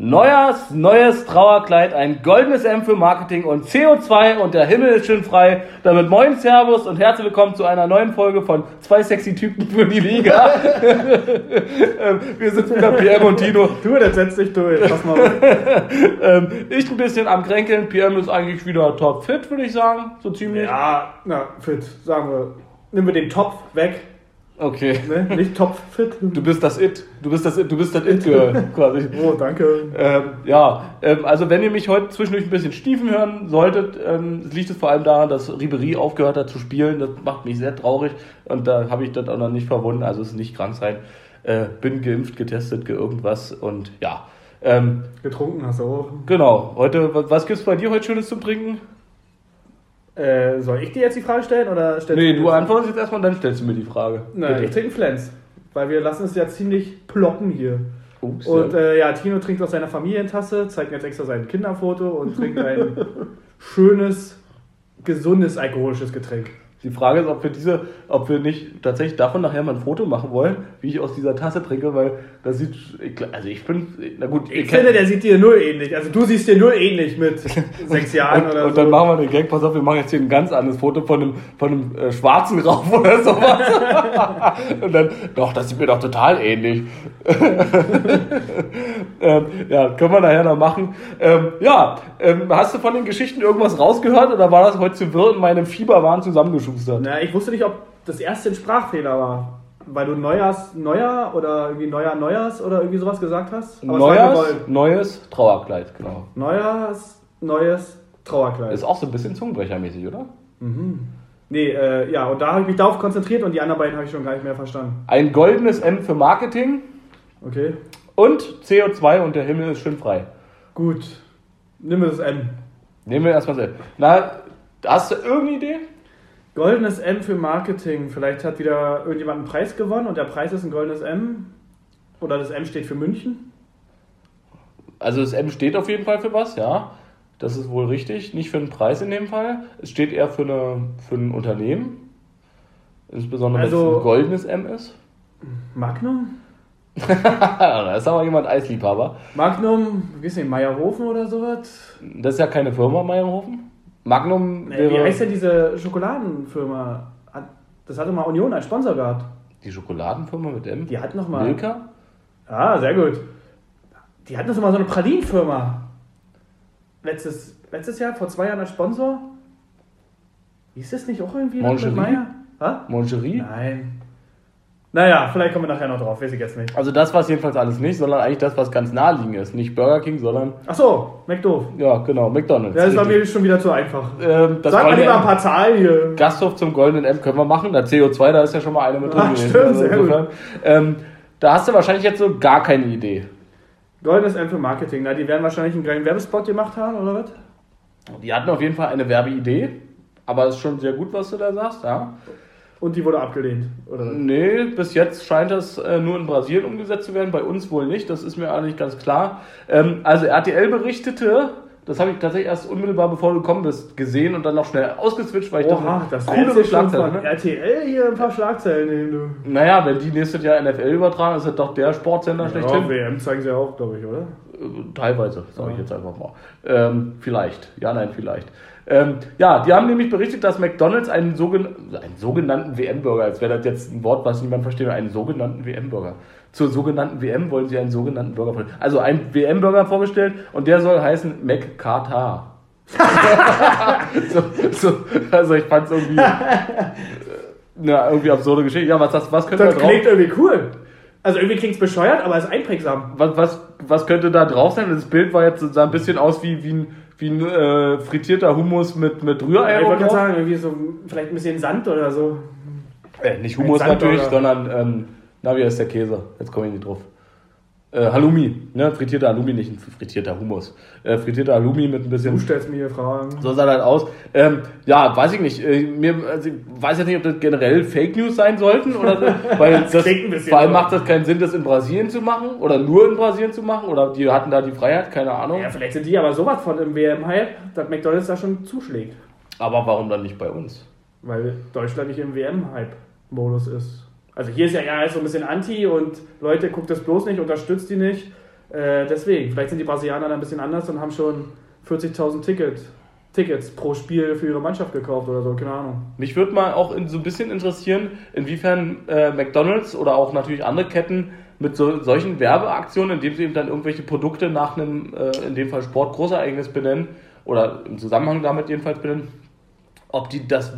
Neujahrs, neues Trauerkleid, ein goldenes M für Marketing und CO2 und der Himmel ist schön frei. Damit moin Servus und herzlich willkommen zu einer neuen Folge von zwei sexy Typen für die Liga. Ähm, Wir sind wieder PM und Tino. Du, das setzt dich durch. Pass mal. Ähm, Ich ein bisschen am Kränkeln. PM ist eigentlich wieder top fit, würde ich sagen. So ziemlich. ja, na, fit, sagen wir. Nehmen wir den Topf weg. Okay. Ne? Nicht Topf fit. Du bist das It. Du bist das It. Du bist das It-Girl quasi. Oh, danke. Ähm, ja, ähm, also wenn ihr mich heute zwischendurch ein bisschen stiefen hören solltet, ähm, liegt es vor allem daran, dass Ribery aufgehört hat zu spielen. Das macht mich sehr traurig und da habe ich das auch noch nicht verwunden. Also es ist nicht krank sein. Äh, bin geimpft, getestet, ge irgendwas und ja. Ähm, Getrunken hast du auch. genau, heute, was, was gibt's bei dir heute Schönes zum Trinken? Äh, soll ich dir jetzt die Frage stellen oder stellst Nee, du jetzt- antwortest jetzt erstmal und dann stellst du mir die Frage. Nein, Bitte. ich trinke Flens. Weil wir lassen es ja ziemlich ploppen hier. Ups, Und ja. äh, ja, Tino trinkt aus seiner Familientasse, zeigt mir jetzt extra sein Kinderfoto und trinkt ein schönes, gesundes alkoholisches Getränk. Die Frage ist, ob wir diese, ob wir nicht tatsächlich davon nachher mal ein Foto machen wollen, wie ich aus dieser Tasse trinke, weil das sieht, also ich bin, na gut, Ich finde, der sieht dir null ähnlich. Also du siehst dir null ähnlich mit sechs Jahren und, oder und so. dann machen wir den Gag, pass auf, wir machen jetzt hier ein ganz anderes Foto von einem, von einem äh, schwarzen Rauf oder sowas. und dann, doch, das sieht mir doch total ähnlich. ähm, ja, können wir nachher noch machen. Ähm, ja, ähm, hast du von den Geschichten irgendwas rausgehört oder war das heute zu wirr in meinem Fieberwahn zusammengeschustert? Na, ich wusste nicht, ob das erste ein Sprachfehler war. Weil du Neujahrs, Neujahr oder irgendwie Neujahr, Neujahrs oder irgendwie sowas gesagt hast. Aber war Neues, Trauerkleid, genau. Neujahrs, neues Trauerkleid. Ist auch so ein bisschen Zungenbrechermäßig, oder? nee, äh, ja, und da habe ich mich darauf konzentriert und die anderen beiden habe ich schon gar nicht mehr verstanden. Ein goldenes M für Marketing Okay, und CO2 und der Himmel ist schön frei. gut. Nimm das M. Nehmen wir erstmal so. Na, hast du irgendeine Idee? Goldenes M für Marketing. Vielleicht hat wieder irgendjemand einen Preis gewonnen und der Preis ist ein goldenes M. Oder das M steht für München. Also das M steht auf jeden Fall für was, ja. Das ist wohl richtig. Nicht für einen Preis in dem Fall. Es steht eher für, eine, für ein Unternehmen. Insbesondere wenn Also- es ein goldenes M ist. Magnum? da ist aber jemand Eisliebhaber. Magnum, wie ist denn, Meyerhofen oder sowas? Das ist ja keine Firma, Meyerhofen. Magnum Nee, wie wäre heißt denn diese Schokoladenfirma? Hat- Das hatte mal Union als Sponsor gehabt. die Schokoladenfirma mit M. Die hat noch mal. Milka? Ah, sehr gut. Die hatten noch mal so eine Pralinenfirma. Letztes, letztes Jahr, vor zwei Jahren als Sponsor. Hieß das nicht auch irgendwie noch Moncherie? Meier? Ha? Moncherie? Nein. Naja, vielleicht kommen wir nachher noch drauf, weiß ich jetzt nicht. Also das war es jedenfalls alles nicht, sondern eigentlich das, was ganz naheliegend ist. Nicht Burger King, sondern, Ach so, McDoof. ja genau, McDonalds. Das war mir schon wieder zu einfach. ähm, das Sag mal lieber ein paar Zahlen hier. Gasthof zum goldenen M können wir machen. Da CO2, da ist ja schon mal eine mit drin gewesen. stimmt, sehr gut. Ähm, da hast du wahrscheinlich jetzt so gar keine Idee. Goldenes M für Marketing. Na, die werden wahrscheinlich einen kleinen Werbespot gemacht haben, oder was? Die hatten auf jeden Fall eine Werbeidee, aber es ist schon sehr gut, was du da sagst, ja. Und die wurde abgelehnt, oder? Nee, bis jetzt scheint das äh, nur in Brasilien umgesetzt zu werden, bei uns wohl nicht, das ist mir eigentlich ganz klar. Ähm, also RTL berichtete, das habe ich tatsächlich erst unmittelbar bevor du gekommen bist gesehen und dann noch schnell ausgeswitcht, weil ich Oha, das coole Schlagzeilen, ne? RTL hier ein paar Schlagzeilen nehmen, du. Naja, wenn die nächstes Jahr NFL übertragen, ist das doch der Sportsender schlechthin. Ja, WM zeigen sie auch, glaube ich, oder? Äh, Teilweise, sage ich Ja. jetzt einfach mal. Ähm, vielleicht. Ja, nein, vielleicht. Ähm, ja, die haben nämlich berichtet, dass McDonalds einen, sogen einen sogenannten WM-Burger, als wäre das jetzt ein Wort, was niemand versteht, einen sogenannten WM-Burger. Zur sogenannten WM wollen sie einen sogenannten Burger vorstellen. Also einen WM-Burger vorgestellt und der soll heißen McCartar. so, so, also ich fand es irgendwie äh, eine irgendwie absurde Geschichte. Ja, was, das, was könnte da Das drauf? klingt irgendwie cool. Also irgendwie klingt es bescheuert, aber ist einprägsam. Was, was, was könnte da drauf sein? Das Bild war jetzt sah ein bisschen aus wie, wie ein, wie ein äh, frittierter Hummus mit, mit Rührei. ich wollte sagen, irgendwie so vielleicht ein bisschen Sand oder so. Äh, nicht Hummus natürlich, sondern ähm, na, wie heißt der Käse? Jetzt komme ich nicht drauf. Äh, Halloumi, ne? Frittierter Halloumi, nicht ein frittierter Hummus. Äh, frittierter Halloumi mit ein Du bisschen. stellst mir hier Fragen. So sah das aus. Ähm, ja, weiß ich nicht. Äh, mir, also ich weiß jetzt nicht, ob das generell Fake News sein sollten oder so, weil das, bisschen vor allem macht das keinen Sinn, das in Brasilien zu machen oder nur in Brasilien zu machen oder die hatten da die Freiheit, keine Ahnung. Ja, vielleicht sind die aber sowas von im WM-Hype, dass McDonalds da schon zuschlägt. Aber warum dann nicht bei uns? Weil Deutschland nicht im WM-Hype-Modus ist. Also hier ist ja, ist so ein bisschen Anti und Leute, guckt das bloß nicht, unterstützt die nicht. Äh, deswegen, vielleicht sind die Brasilianer da ein bisschen anders und haben schon 40.000 Ticket, Tickets pro Spiel für ihre Mannschaft gekauft oder so, keine Ahnung. Mich würde mal auch in, so ein bisschen interessieren, inwiefern äh, McDonalds oder auch natürlich andere Ketten mit so, solchen Werbeaktionen, indem sie eben dann irgendwelche Produkte nach einem, äh, in dem Fall Sportgroßereignis benennen, oder im Zusammenhang damit jedenfalls benennen, ob die das,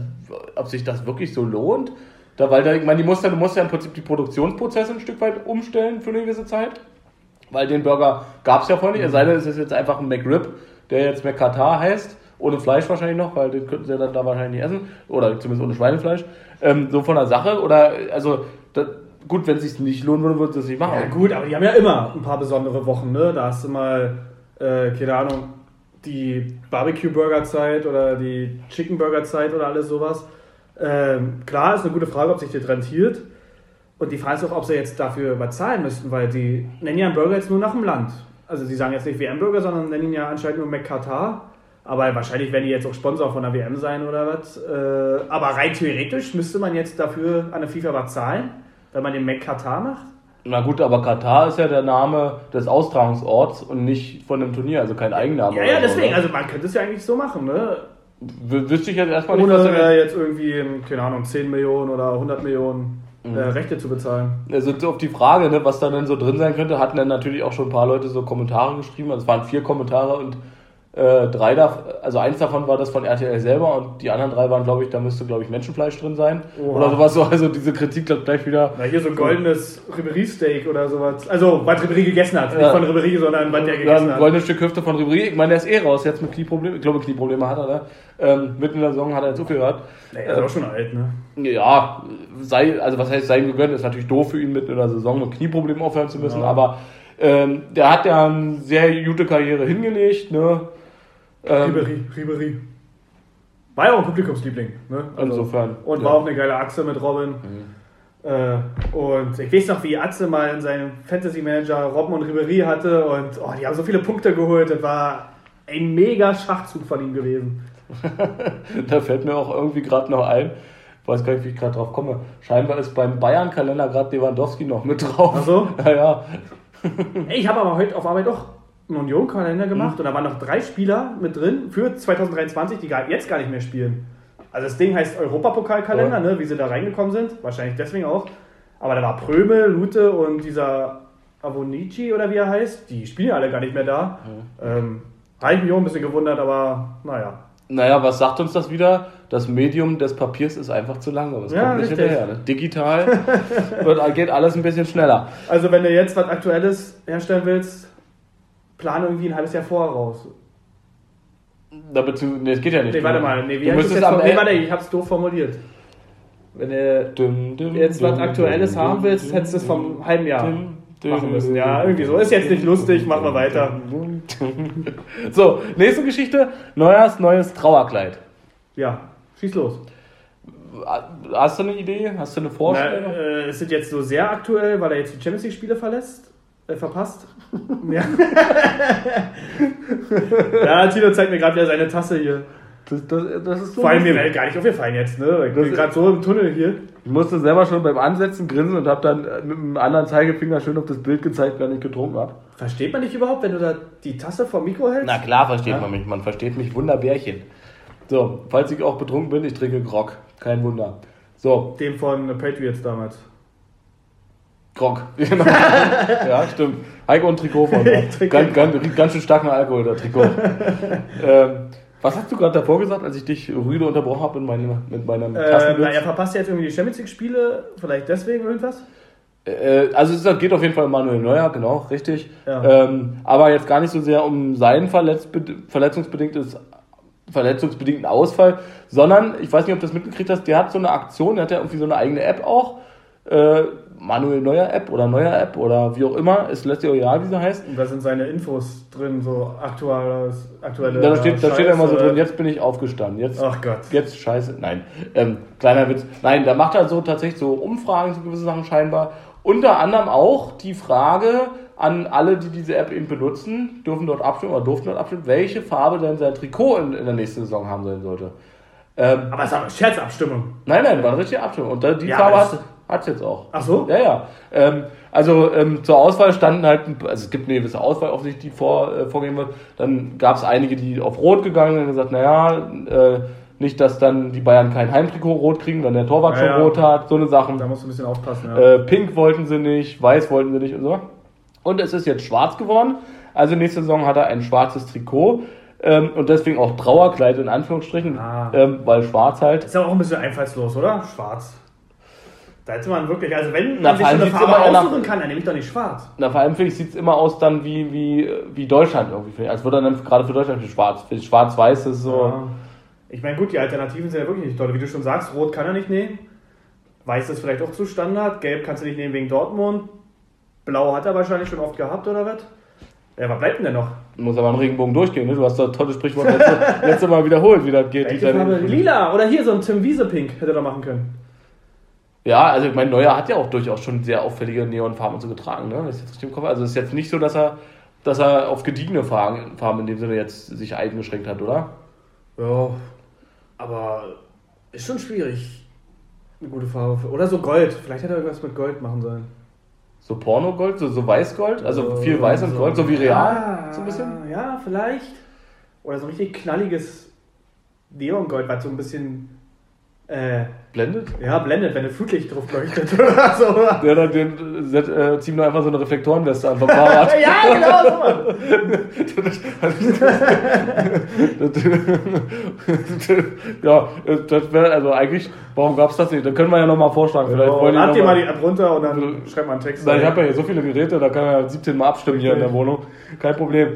ob sich das wirklich so lohnt. Da, weil da, ich meine, die muss ja, du musst ja im Prinzip die Produktionsprozesse ein Stück weit umstellen für eine gewisse Zeit. Weil den Burger gab es ja vorher nicht, es sei denn, es ist jetzt einfach ein McRib, der jetzt McCatar heißt, ohne Fleisch wahrscheinlich noch, weil den könnten sie dann da wahrscheinlich nicht essen, oder zumindest ohne Schweinefleisch. Ähm, so von der Sache, oder, also, das, gut, wenn es sich nicht lohnen würde, würden sie es nicht machen. Ja, gut, aber die haben ja immer ein paar besondere Wochen, ne? Da hast du mal, äh, keine Ahnung, die Barbecue-Burger-Zeit oder die Chicken-Burger-Zeit oder alles sowas. Ähm, klar, ist eine gute Frage, ob sich das rentiert. Und die Frage ist auch, ob sie jetzt dafür was zahlen müssten, weil die nennen ja einen Burger jetzt nur nach dem Land. Also sie sagen jetzt nicht WM-Burger, sondern nennen ihn ja anscheinend nur McQatar. Aber wahrscheinlich werden die jetzt auch Sponsor von der WM sein oder was. Äh, aber rein theoretisch müsste man jetzt dafür an der FIFA was zahlen, wenn man den McQatar macht. Na gut, aber Katar ist ja der Name des Austragungsorts und nicht von dem Turnier, also kein Eigenname. Ja, ja, deswegen, also man könnte es ja eigentlich so machen, ne? Wüsste ich jetzt erstmal Ohne nicht, was äh, jetzt irgendwie, keine Ahnung, 10 Millionen oder 100 Millionen äh, Rechte zu bezahlen. Also auf die Frage, ne, was da denn so drin sein könnte, hatten dann natürlich auch schon ein paar Leute so Kommentare geschrieben. Also es waren vier Kommentare und äh, drei da, also eins davon war das von RTL selber und die anderen drei waren, glaube ich, da müsste, glaube ich, Menschenfleisch drin sein. Oha. Oder sowas so. Also diese Kritik gleich- gleich wieder. Na, hier so ein goldenes Ribery-Steak oder sowas. Also, was Ribery gegessen hat. Nicht Ja. von Ribery, sondern was der Ja, gegessen ein hat. goldenes Stück Hüfte von Ribéry. Ich meine, der ist eh raus, jetzt mit Knieproblemen. Ich glaube, Knieprobleme hat er, ne? Ähm, mitten in der Saison hat er jetzt aufgehört. Nee, er ist auch schon alt, ne? Ja, sei, also was heißt sein gegönnt, ist natürlich doof für ihn mitten in der Saison mit Knieproblemen aufhören zu müssen, Ja. aber ähm, der hat ja eine sehr gute Karriere hingelegt, ne? Ähm, Ribery, Ribery. War ja auch ein Publikumsliebling, ne? Insofern, Und ja. war auch eine geile Achse mit Robin. Äh, und ich weiß noch, wie Atze mal in seinem Fantasy-Manager Robben und Ribery hatte und oh, die haben so viele Punkte geholt. Das war ein mega Schachzug von ihm gewesen. Da fällt mir auch irgendwie gerade noch ein, weiß gar nicht, wie ich gerade drauf komme. Scheinbar ist beim Bayern-Kalender gerade Lewandowski noch mit drauf. Ach so? Ja, ich habe aber heute auf Arbeit auch einen Union-Kalender gemacht und da waren noch drei Spieler mit drin für 2023, die jetzt gar nicht mehr spielen. Also das Ding heißt Europapokalkalender, Ja. ne, wie sie da reingekommen sind. Wahrscheinlich deswegen auch. Aber da war Prömel, Lute und dieser Avonici oder wie er heißt. Die spielen ja alle gar nicht mehr da. Ähm, habe ich mich auch ein bisschen gewundert, aber naja. Naja, was sagt uns das wieder? Das Medium des Papiers ist einfach zu langsam. Es Ja, kommt nicht richtig. hinterher. Ne? Digital wird, geht alles ein bisschen schneller. Also wenn du jetzt was Aktuelles herstellen willst, plane irgendwie ein halbes Jahr vorher raus. Da beziehungsweise, nee, das geht ja nicht. Nee, warte mal. Nee, wie du müsstest jetzt? am Nee, warte, ich hab's doof formuliert. Wenn du jetzt was Aktuelles dum, haben willst, dum, hättest du es vom halben Jahr dum, machen müssen. Ja, irgendwie so. Ist jetzt nicht lustig, machen wir weiter. So, nächste Geschichte. Neujahrs, neues Trauerkleid. Ja, schieß los. Hast du eine Idee? Hast du eine Na, Vorstellung? äh, ist es jetzt so sehr aktuell, weil er jetzt die Champions League-Spiele verlässt? Äh, verpasst? ja. ja, Tino zeigt mir gerade wieder seine Tasse hier. Das, das, das ist so Vor allem mir wäre gar nicht aufgefallen jetzt, ne? Ich bin gerade so im Tunnel hier. Ich musste selber schon beim Ansetzen grinsen und habe dann äh, mit einem anderen Zeigefinger schön auf das Bild gezeigt, wenn ich getrunken habe. Versteht man dich überhaupt, wenn du da die Tasse vom Mikro hältst? Na klar versteht Ja. man mich, man versteht mich Wunderbärchen. So, falls ich auch betrunken bin, ich trinke Grog. Kein Wunder. So, Dem von Patriots damals. Grog. Ja, stimmt. Heiko und Trikot von ganz, ganz, ganz schön stark nach Alkohol, der Trikot. ähm, was hast du gerade davor gesagt, als ich dich rüde unterbrochen habe mit, meinem- mit meinem Äh, na, er verpasst jetzt irgendwie die Champions League-Spiele, vielleicht deswegen irgendwas? Äh, also es geht auf jeden Fall um Manuel Neuer, genau, richtig. Ja. Ähm, aber jetzt gar nicht so sehr um seinen verletzbed verletzungsbedingtes verletzungsbedingten Ausfall, sondern ich weiß nicht, ob du das mitgekriegt hast, der hat so eine Aktion, der hat ja irgendwie so eine eigene App auch, äh, Manuel Neuer App oder Neuer App oder wie auch immer, ist letztlich egal, wie sie heißt. Und da sind seine Infos drin, so aktuelles, aktuelle. Da steht, da steht ja immer so drin, jetzt bin ich aufgestanden, jetzt Ach Gott. Jetzt scheiße. Nein. Ähm, kleiner Witz. Nein, da macht er so tatsächlich so Umfragen zu gewissen Sachen scheinbar. Unter anderem auch die Frage an alle, die diese App eben benutzen, dürfen dort abstimmen oder durften dort abstimmen, welche Farbe denn sein Trikot in, in der nächsten Saison haben sein sollte. Ähm, Aber es ist aber Scherzabstimmung. nein, nein, war eine richtige Abstimmung. Und da, die Ja, Farbe hat, Hat's jetzt auch. Ach so? Ja, ja. Ähm, also ähm, zur Auswahl standen halt, also es gibt eine gewisse Auswahl offensichtlich, die vor, äh, vorgegeben wird. Dann gab es einige, die auf Rot gegangen sind und gesagt, naja, äh, nicht, dass dann die Bayern kein Heimtrikot rot kriegen, wenn der Torwart Ja, schon ja. Rot hat, so eine Sachen. Da musst du ein bisschen aufpassen, ja. Äh, Pink wollten sie nicht, Weiß wollten sie nicht und so. Und es ist jetzt schwarz geworden. Also nächste Saison hat er ein schwarzes Trikot. Ähm, und deswegen auch Trauerkleid in Anführungsstrichen, Ah. ähm, weil schwarz halt. Ist ja auch ein bisschen einfallslos, oder? Schwarz. Da hätte man wirklich, also wenn Na, man sich vor so eine Farbe immer nach- aussuchen kann, dann nehme ich doch nicht schwarz. Na, vor allem finde ich, sieht es immer aus dann wie, wie, wie Deutschland irgendwie. Als würde dann gerade für Deutschland schwarz. Schwarz-Weiß ist so. Ja. Ich meine, gut, die Alternativen sind ja wirklich nicht toll. Wie du schon sagst, Rot kann er nicht nehmen. Weiß ist vielleicht auch zu Standard. Gelb kannst du nicht nehmen wegen Dortmund. Blau hat er wahrscheinlich schon oft gehabt, oder was? Ja, was bleibt denn denn noch? Muss aber ein Regenbogen durchgehen. Ne? Du hast das tolle Sprichwort letzte, letzte Mal wiederholt, wie das geht. Lila. Oder hier so ein Tim Wiese Pink hätte er doch machen können. Ja, also ich meine, Neuer hat ja auch durchaus schon sehr auffällige Neonfarben und so getragen, ne? Wenn ich jetzt richtig im Kopf. Also es ist jetzt nicht so, dass er, dass er auf gediegene Farben, Farben in dem Sinne jetzt sich eingeschränkt hat, oder? Ja, aber ist schon schwierig. Eine gute Farbe. für- Oder so Gold. Vielleicht hätte er irgendwas mit Gold machen sollen. So Pornogold, so, so Weißgold, also viel Weiß und Gold, so wie real, so ein bisschen. Ja, vielleicht. Oder so ein richtig knalliges Neongold, was so ein bisschen äh, Blendet. ja, blendet, wenn ein Flutlicht drauf leuchtet oder so. Ja, dann den, äh, ziehen wir einfach so eine Reflektorenweste an vom Fahrrad. ja, genau so. ja, das wäre, also eigentlich, warum gab es das nicht? Dann können wir ja nochmal vorschlagen. Vielleicht wollen die Lad dir mal- mal die App runter und dann schreib mal einen Text. Na, ich habe ja hier so viele Geräte, da kann er 17 Mal abstimmen hier in der Wohnung. Kein Problem.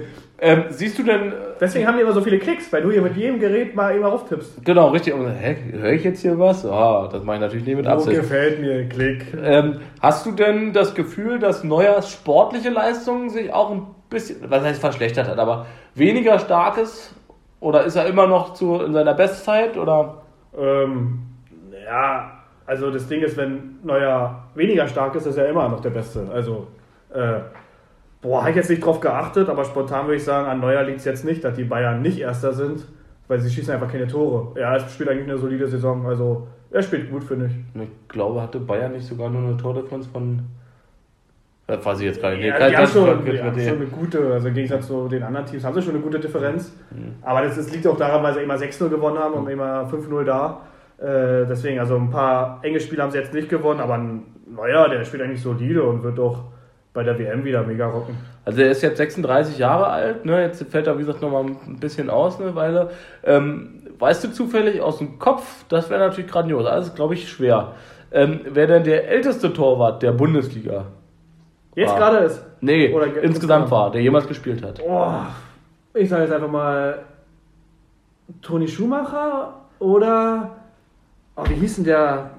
Ähm, siehst du denn, äh, Deswegen haben die immer so viele Klicks, weil du hier mit jedem Gerät mal immer auftippst. genau, richtig, und, hä, höre ich jetzt hier was? Ah, das mache ich natürlich nicht mit Oh, Absicht. gefällt mir, Klick. Ähm, hast du denn das Gefühl, dass Neuers sportliche Leistung sich auch ein bisschen, was heißt verschlechtert hat, aber weniger stark ist? Oder ist er immer noch zu, in seiner Bestzeit? Oder? Ähm, ja, also das Ding ist, wenn Neuer weniger stark ist, ist er immer noch der Beste. Also, äh, boah, habe ich jetzt nicht drauf geachtet, aber spontan würde ich sagen, an Neuer liegt es jetzt nicht, dass die Bayern nicht Erster sind, weil sie schießen einfach keine Tore. Ja, er spielt eigentlich eine solide Saison, also er spielt gut, finde ich. Ich glaube, hatte Bayern nicht sogar nur eine Tordifferenz von. Das weiß ich jetzt gar nicht. Nee, Ja, die haben, das- schon, das- die haben das- schon eine gute, also im Gegensatz zu den anderen Teams, haben sie schon eine gute Differenz. Mhm. Aber das, ist, liegt auch daran, weil sie immer 6-0 gewonnen haben und immer 5-0 da. Äh, deswegen, also ein paar enge Spiele haben sie jetzt nicht gewonnen, aber ein Neuer, der spielt eigentlich solide und wird auch bei der WM wieder mega rocken. Also er ist jetzt 36 Jahre alt, ne? jetzt fällt er wie gesagt nochmal ein bisschen aus eine Weile. Ähm, weißt du zufällig aus dem Kopf, das wäre natürlich grandios, ist glaube ich schwer. Ähm, wer denn der älteste Torwart der Bundesliga? Jetzt gerade ist. Nee, Oder ge- insgesamt war, der jemals gespielt hat. Oh, ich sage jetzt einfach mal Toni Schumacher oder. Oh, wie hieß denn der,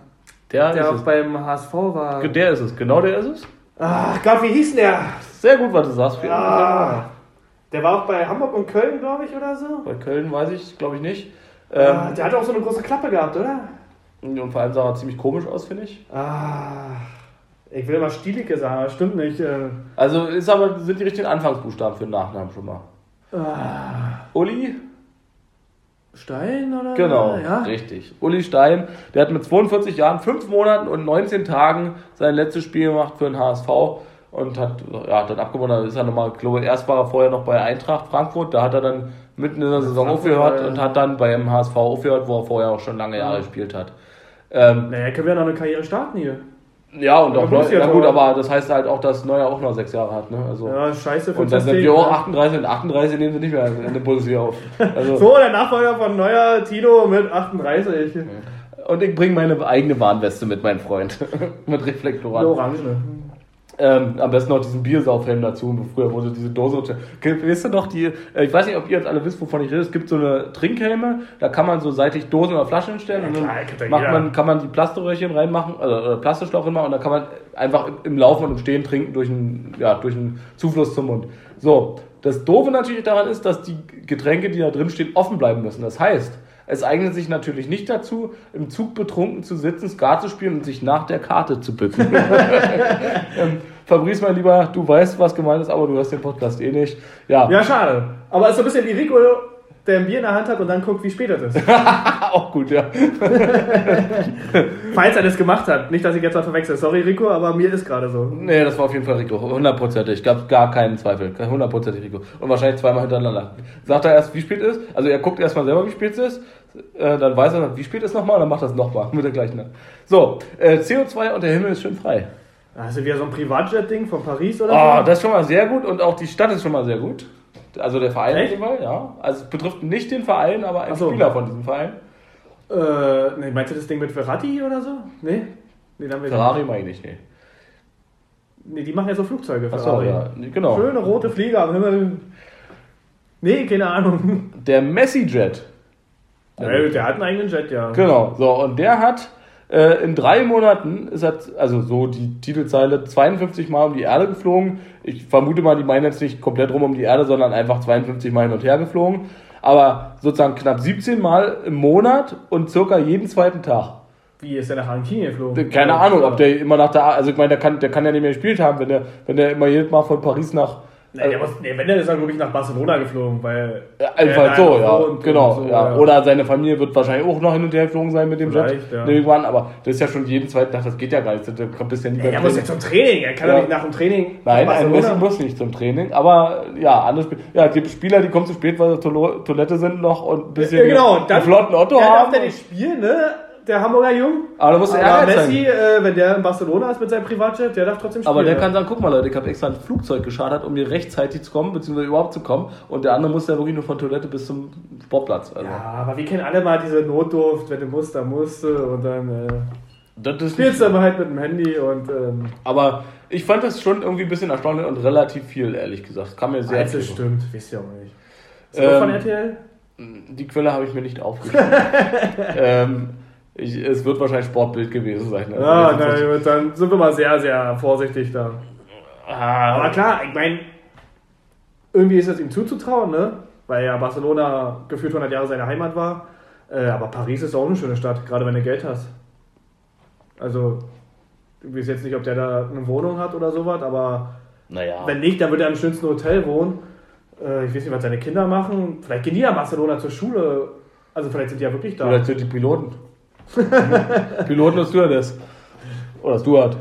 Der, der auch ist beim HSV war? es. Der ist es, genau der ist es. Ach Gott, wie hieß denn der? Sehr gut, was du sagst. Ah, der war auch bei Hamburg und Köln, glaube ich, oder so. Bei Köln weiß ich, glaube ich nicht. Ah, Ähm, der hat auch so eine große Klappe gehabt, oder? und vor allem sah er ziemlich komisch aus, finde ich. Ah, ich will mal Stielicke sagen, aber stimmt nicht. Äh, Also ist aber, sind die richtigen Anfangsbuchstaben für den Nachnamen schon mal. ah, Uli? Stein oder? Genau, Ja. richtig. Uli Stein, der hat mit 42 Jahren, 5 Monaten und 19 Tagen sein letztes Spiel gemacht für den HSV und hat, ja, dann abgewonnen. Dann ist er nochmal, ich glaube, erst war er vorher noch bei Eintracht Frankfurt, da hat er dann mitten in der Saison Frankfurt, aufgehört und hat dann beim HSV aufgehört, wo er vorher auch schon lange Jahre gespielt hat. Ähm, Naja, können wir ja noch eine Karriere starten hier. Ja, und auch ist ja gut, aber das heißt halt auch, dass Neuer auch noch 6 Jahre hat. Ne? Also, Ja, scheiße für und dann sind wir auch ne? 38 und 38 nehmen sie nicht mehr in der Bundesliga auf. Also, So, der Nachfolger von Neuer, Tino mit 38. Und ich bringe meine eigene Warnweste mit, mein Freund. mit Reflektoren. Eine Orange. Ähm, am besten noch diesen Biersaufhelm dazu. Früher wurde diese Dose. Okay, Wisst ihr noch, die, äh, ich weiß nicht, ob ihr jetzt alle wisst, wovon ich rede. Es gibt so eine Trinkhelme, da kann man so seitlich Dosen oder Flaschen hinstellen Ja, und dann macht man, kann man die Plastikröhrchen reinmachen, also, oder Plastikschlauch reinmachen und dann kann man einfach im Laufen und im Stehen trinken durch einen, ja, durch einen Zufluss zum Mund. So, das Doofe natürlich daran ist, dass die Getränke, die da drin stehen, offen bleiben müssen. Das heißt, es eignet sich natürlich nicht dazu, im Zug betrunken zu sitzen, Skat zu spielen und sich nach der Karte zu bücken. ähm, Fabrice, mein Lieber, du weißt, was gemeint ist, aber du hörst den Podcast eh nicht. Ja, Ja, schade. Aber ist so ein bisschen wie Rico der ein Bier in der Hand hat und dann guckt, wie spät es ist. Auch gut, ja. Falls er das gemacht hat. Nicht, dass ich jetzt mal verwechsel. Sorry, Rico, aber mir ist gerade so. Nee, das war auf jeden Fall Rico. Hundertprozentig. Gab gar keinen Zweifel. Hundertprozentig Rico. Und wahrscheinlich zweimal hintereinander. Sagt er erst, wie spät es ist. Also er guckt erstmal selber, wie spät es ist. Äh, dann weiß er, wie spät es ist nochmal. Und dann macht er es nochmal. Mit der gleichen. So, äh, CO2 und der Himmel ist schön frei. Also wieder so ein Privatjet-Ding von Paris oder Oh, so? das ist schon mal sehr gut. Und auch die Stadt ist schon mal sehr gut. Also der Verein Echt? jeden Fall, ja. Also es betrifft nicht den Verein, aber einen Ach so. Spieler von diesem Verein. Äh, nee, meinst du das Ding mit Ferrari oder so? Nee? Nee, dann Ferrari meine ich nicht, nee. Nee, die machen ja so Flugzeuge. Ferrari. ja. Genau. Schöne rote Flieger am Himmel. Nee, keine Ahnung. Der Messi-Jet. Ja, der hat einen eigenen Jet, ja. Genau, so, und der hat äh, in drei Monaten, ist er, also so die Titelzeile, 52 Mal um die Erde geflogen. Ich vermute mal, die meinen jetzt nicht komplett rum um die Erde, sondern einfach 52 Mal hin und her geflogen. Aber sozusagen knapp 17 Mal im Monat und circa jeden zweiten Tag. Wie ist der nach Argentinien geflogen? Keine Ahnung, ob der immer nach der, also ich meine, der kann, der kann ja nicht mehr gespielt haben, wenn der, wenn der immer jedes Mal von Paris nach, Nee, der muss, nee, wenn der ist er, glaube ich, nach Barcelona geflogen, weil. Einfach da so, ja. Genau. und so, ja. Oder seine Familie wird wahrscheinlich auch noch hin und her geflogen sein mit dem Jet. Vielleicht, ja. Irgendwann, aber das ist ja schon jeden zweiten Tag, das geht ja gar nicht. Da kommt bis ja nie beim er muss ja zum Training, er kann Ja. doch nicht nach dem Training. Nein, ein. Messi muss nicht zum Training, aber ja, andere Spiel ja, die Spieler, die kommen zu spät, weil sie Toilette sind noch und ein bisschen Ja, genau, einen dann, flotten Otto ja, haben. darf der nicht spielen, ne? Der Hamburger Jung. Aber da muss er Aber Messi, äh, wenn der in Barcelona ist mit seinem Privatjet, der darf trotzdem spielen. Aber der kann sagen, guck mal Leute, ich habe extra ein Flugzeug geschartert, um hier rechtzeitig zu kommen, beziehungsweise überhaupt zu kommen. Und der andere muss ja wirklich nur von Toilette bis zum Sportplatz. Also, Ja, aber wir kennen alle mal diese Notdurft, wenn du musst, dann musst du und dann äh, das ist spielst du aber halt mit dem Handy und ähm, Aber ich fand das schon irgendwie ein bisschen erstaunlich und relativ viel, ehrlich gesagt. Kam mir sehr Einzel stimmt, wisst ihr auch nicht. Ist das Ähm, von RTL? Die Quelle habe ich mir nicht aufgeschrieben. ähm, ich, es wird wahrscheinlich Sportbild gewesen sein. Also ich- nein, dann sind wir mal sehr, sehr vorsichtig da. Ah, Aber klar, ich meine, irgendwie ist es ihm zuzutrauen, ne? Weil ja Barcelona gefühlt 100 Jahre seine Heimat war. Äh, aber Paris ist auch eine schöne Stadt, gerade wenn du Geld hast. Also, ich weiß jetzt nicht, ob der da eine Wohnung hat oder sowas, aber Naja. wenn nicht, dann wird er im schönsten Hotel wohnen. Äh, ich weiß nicht, was seine Kinder machen. Vielleicht gehen die ja Barcelona zur Schule. Also, vielleicht sind die ja wirklich da. Oder sind die Piloten. Piloten und Stewardess. Oder Steward.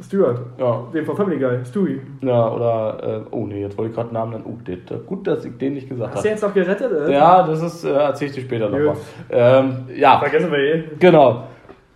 Stuart, Ja. den von Family Guy, Stewie. ja oder, äh, oh nee, jetzt wollte ich gerade einen Namen nennen. Oh, der, gut, dass ich den nicht gesagt Hast du habe. jetzt noch gerettet? Äh? Ja, das ist, äh, erzähle ich dir später nochmal. Ähm, ja, Vergessen wir eh. Genau.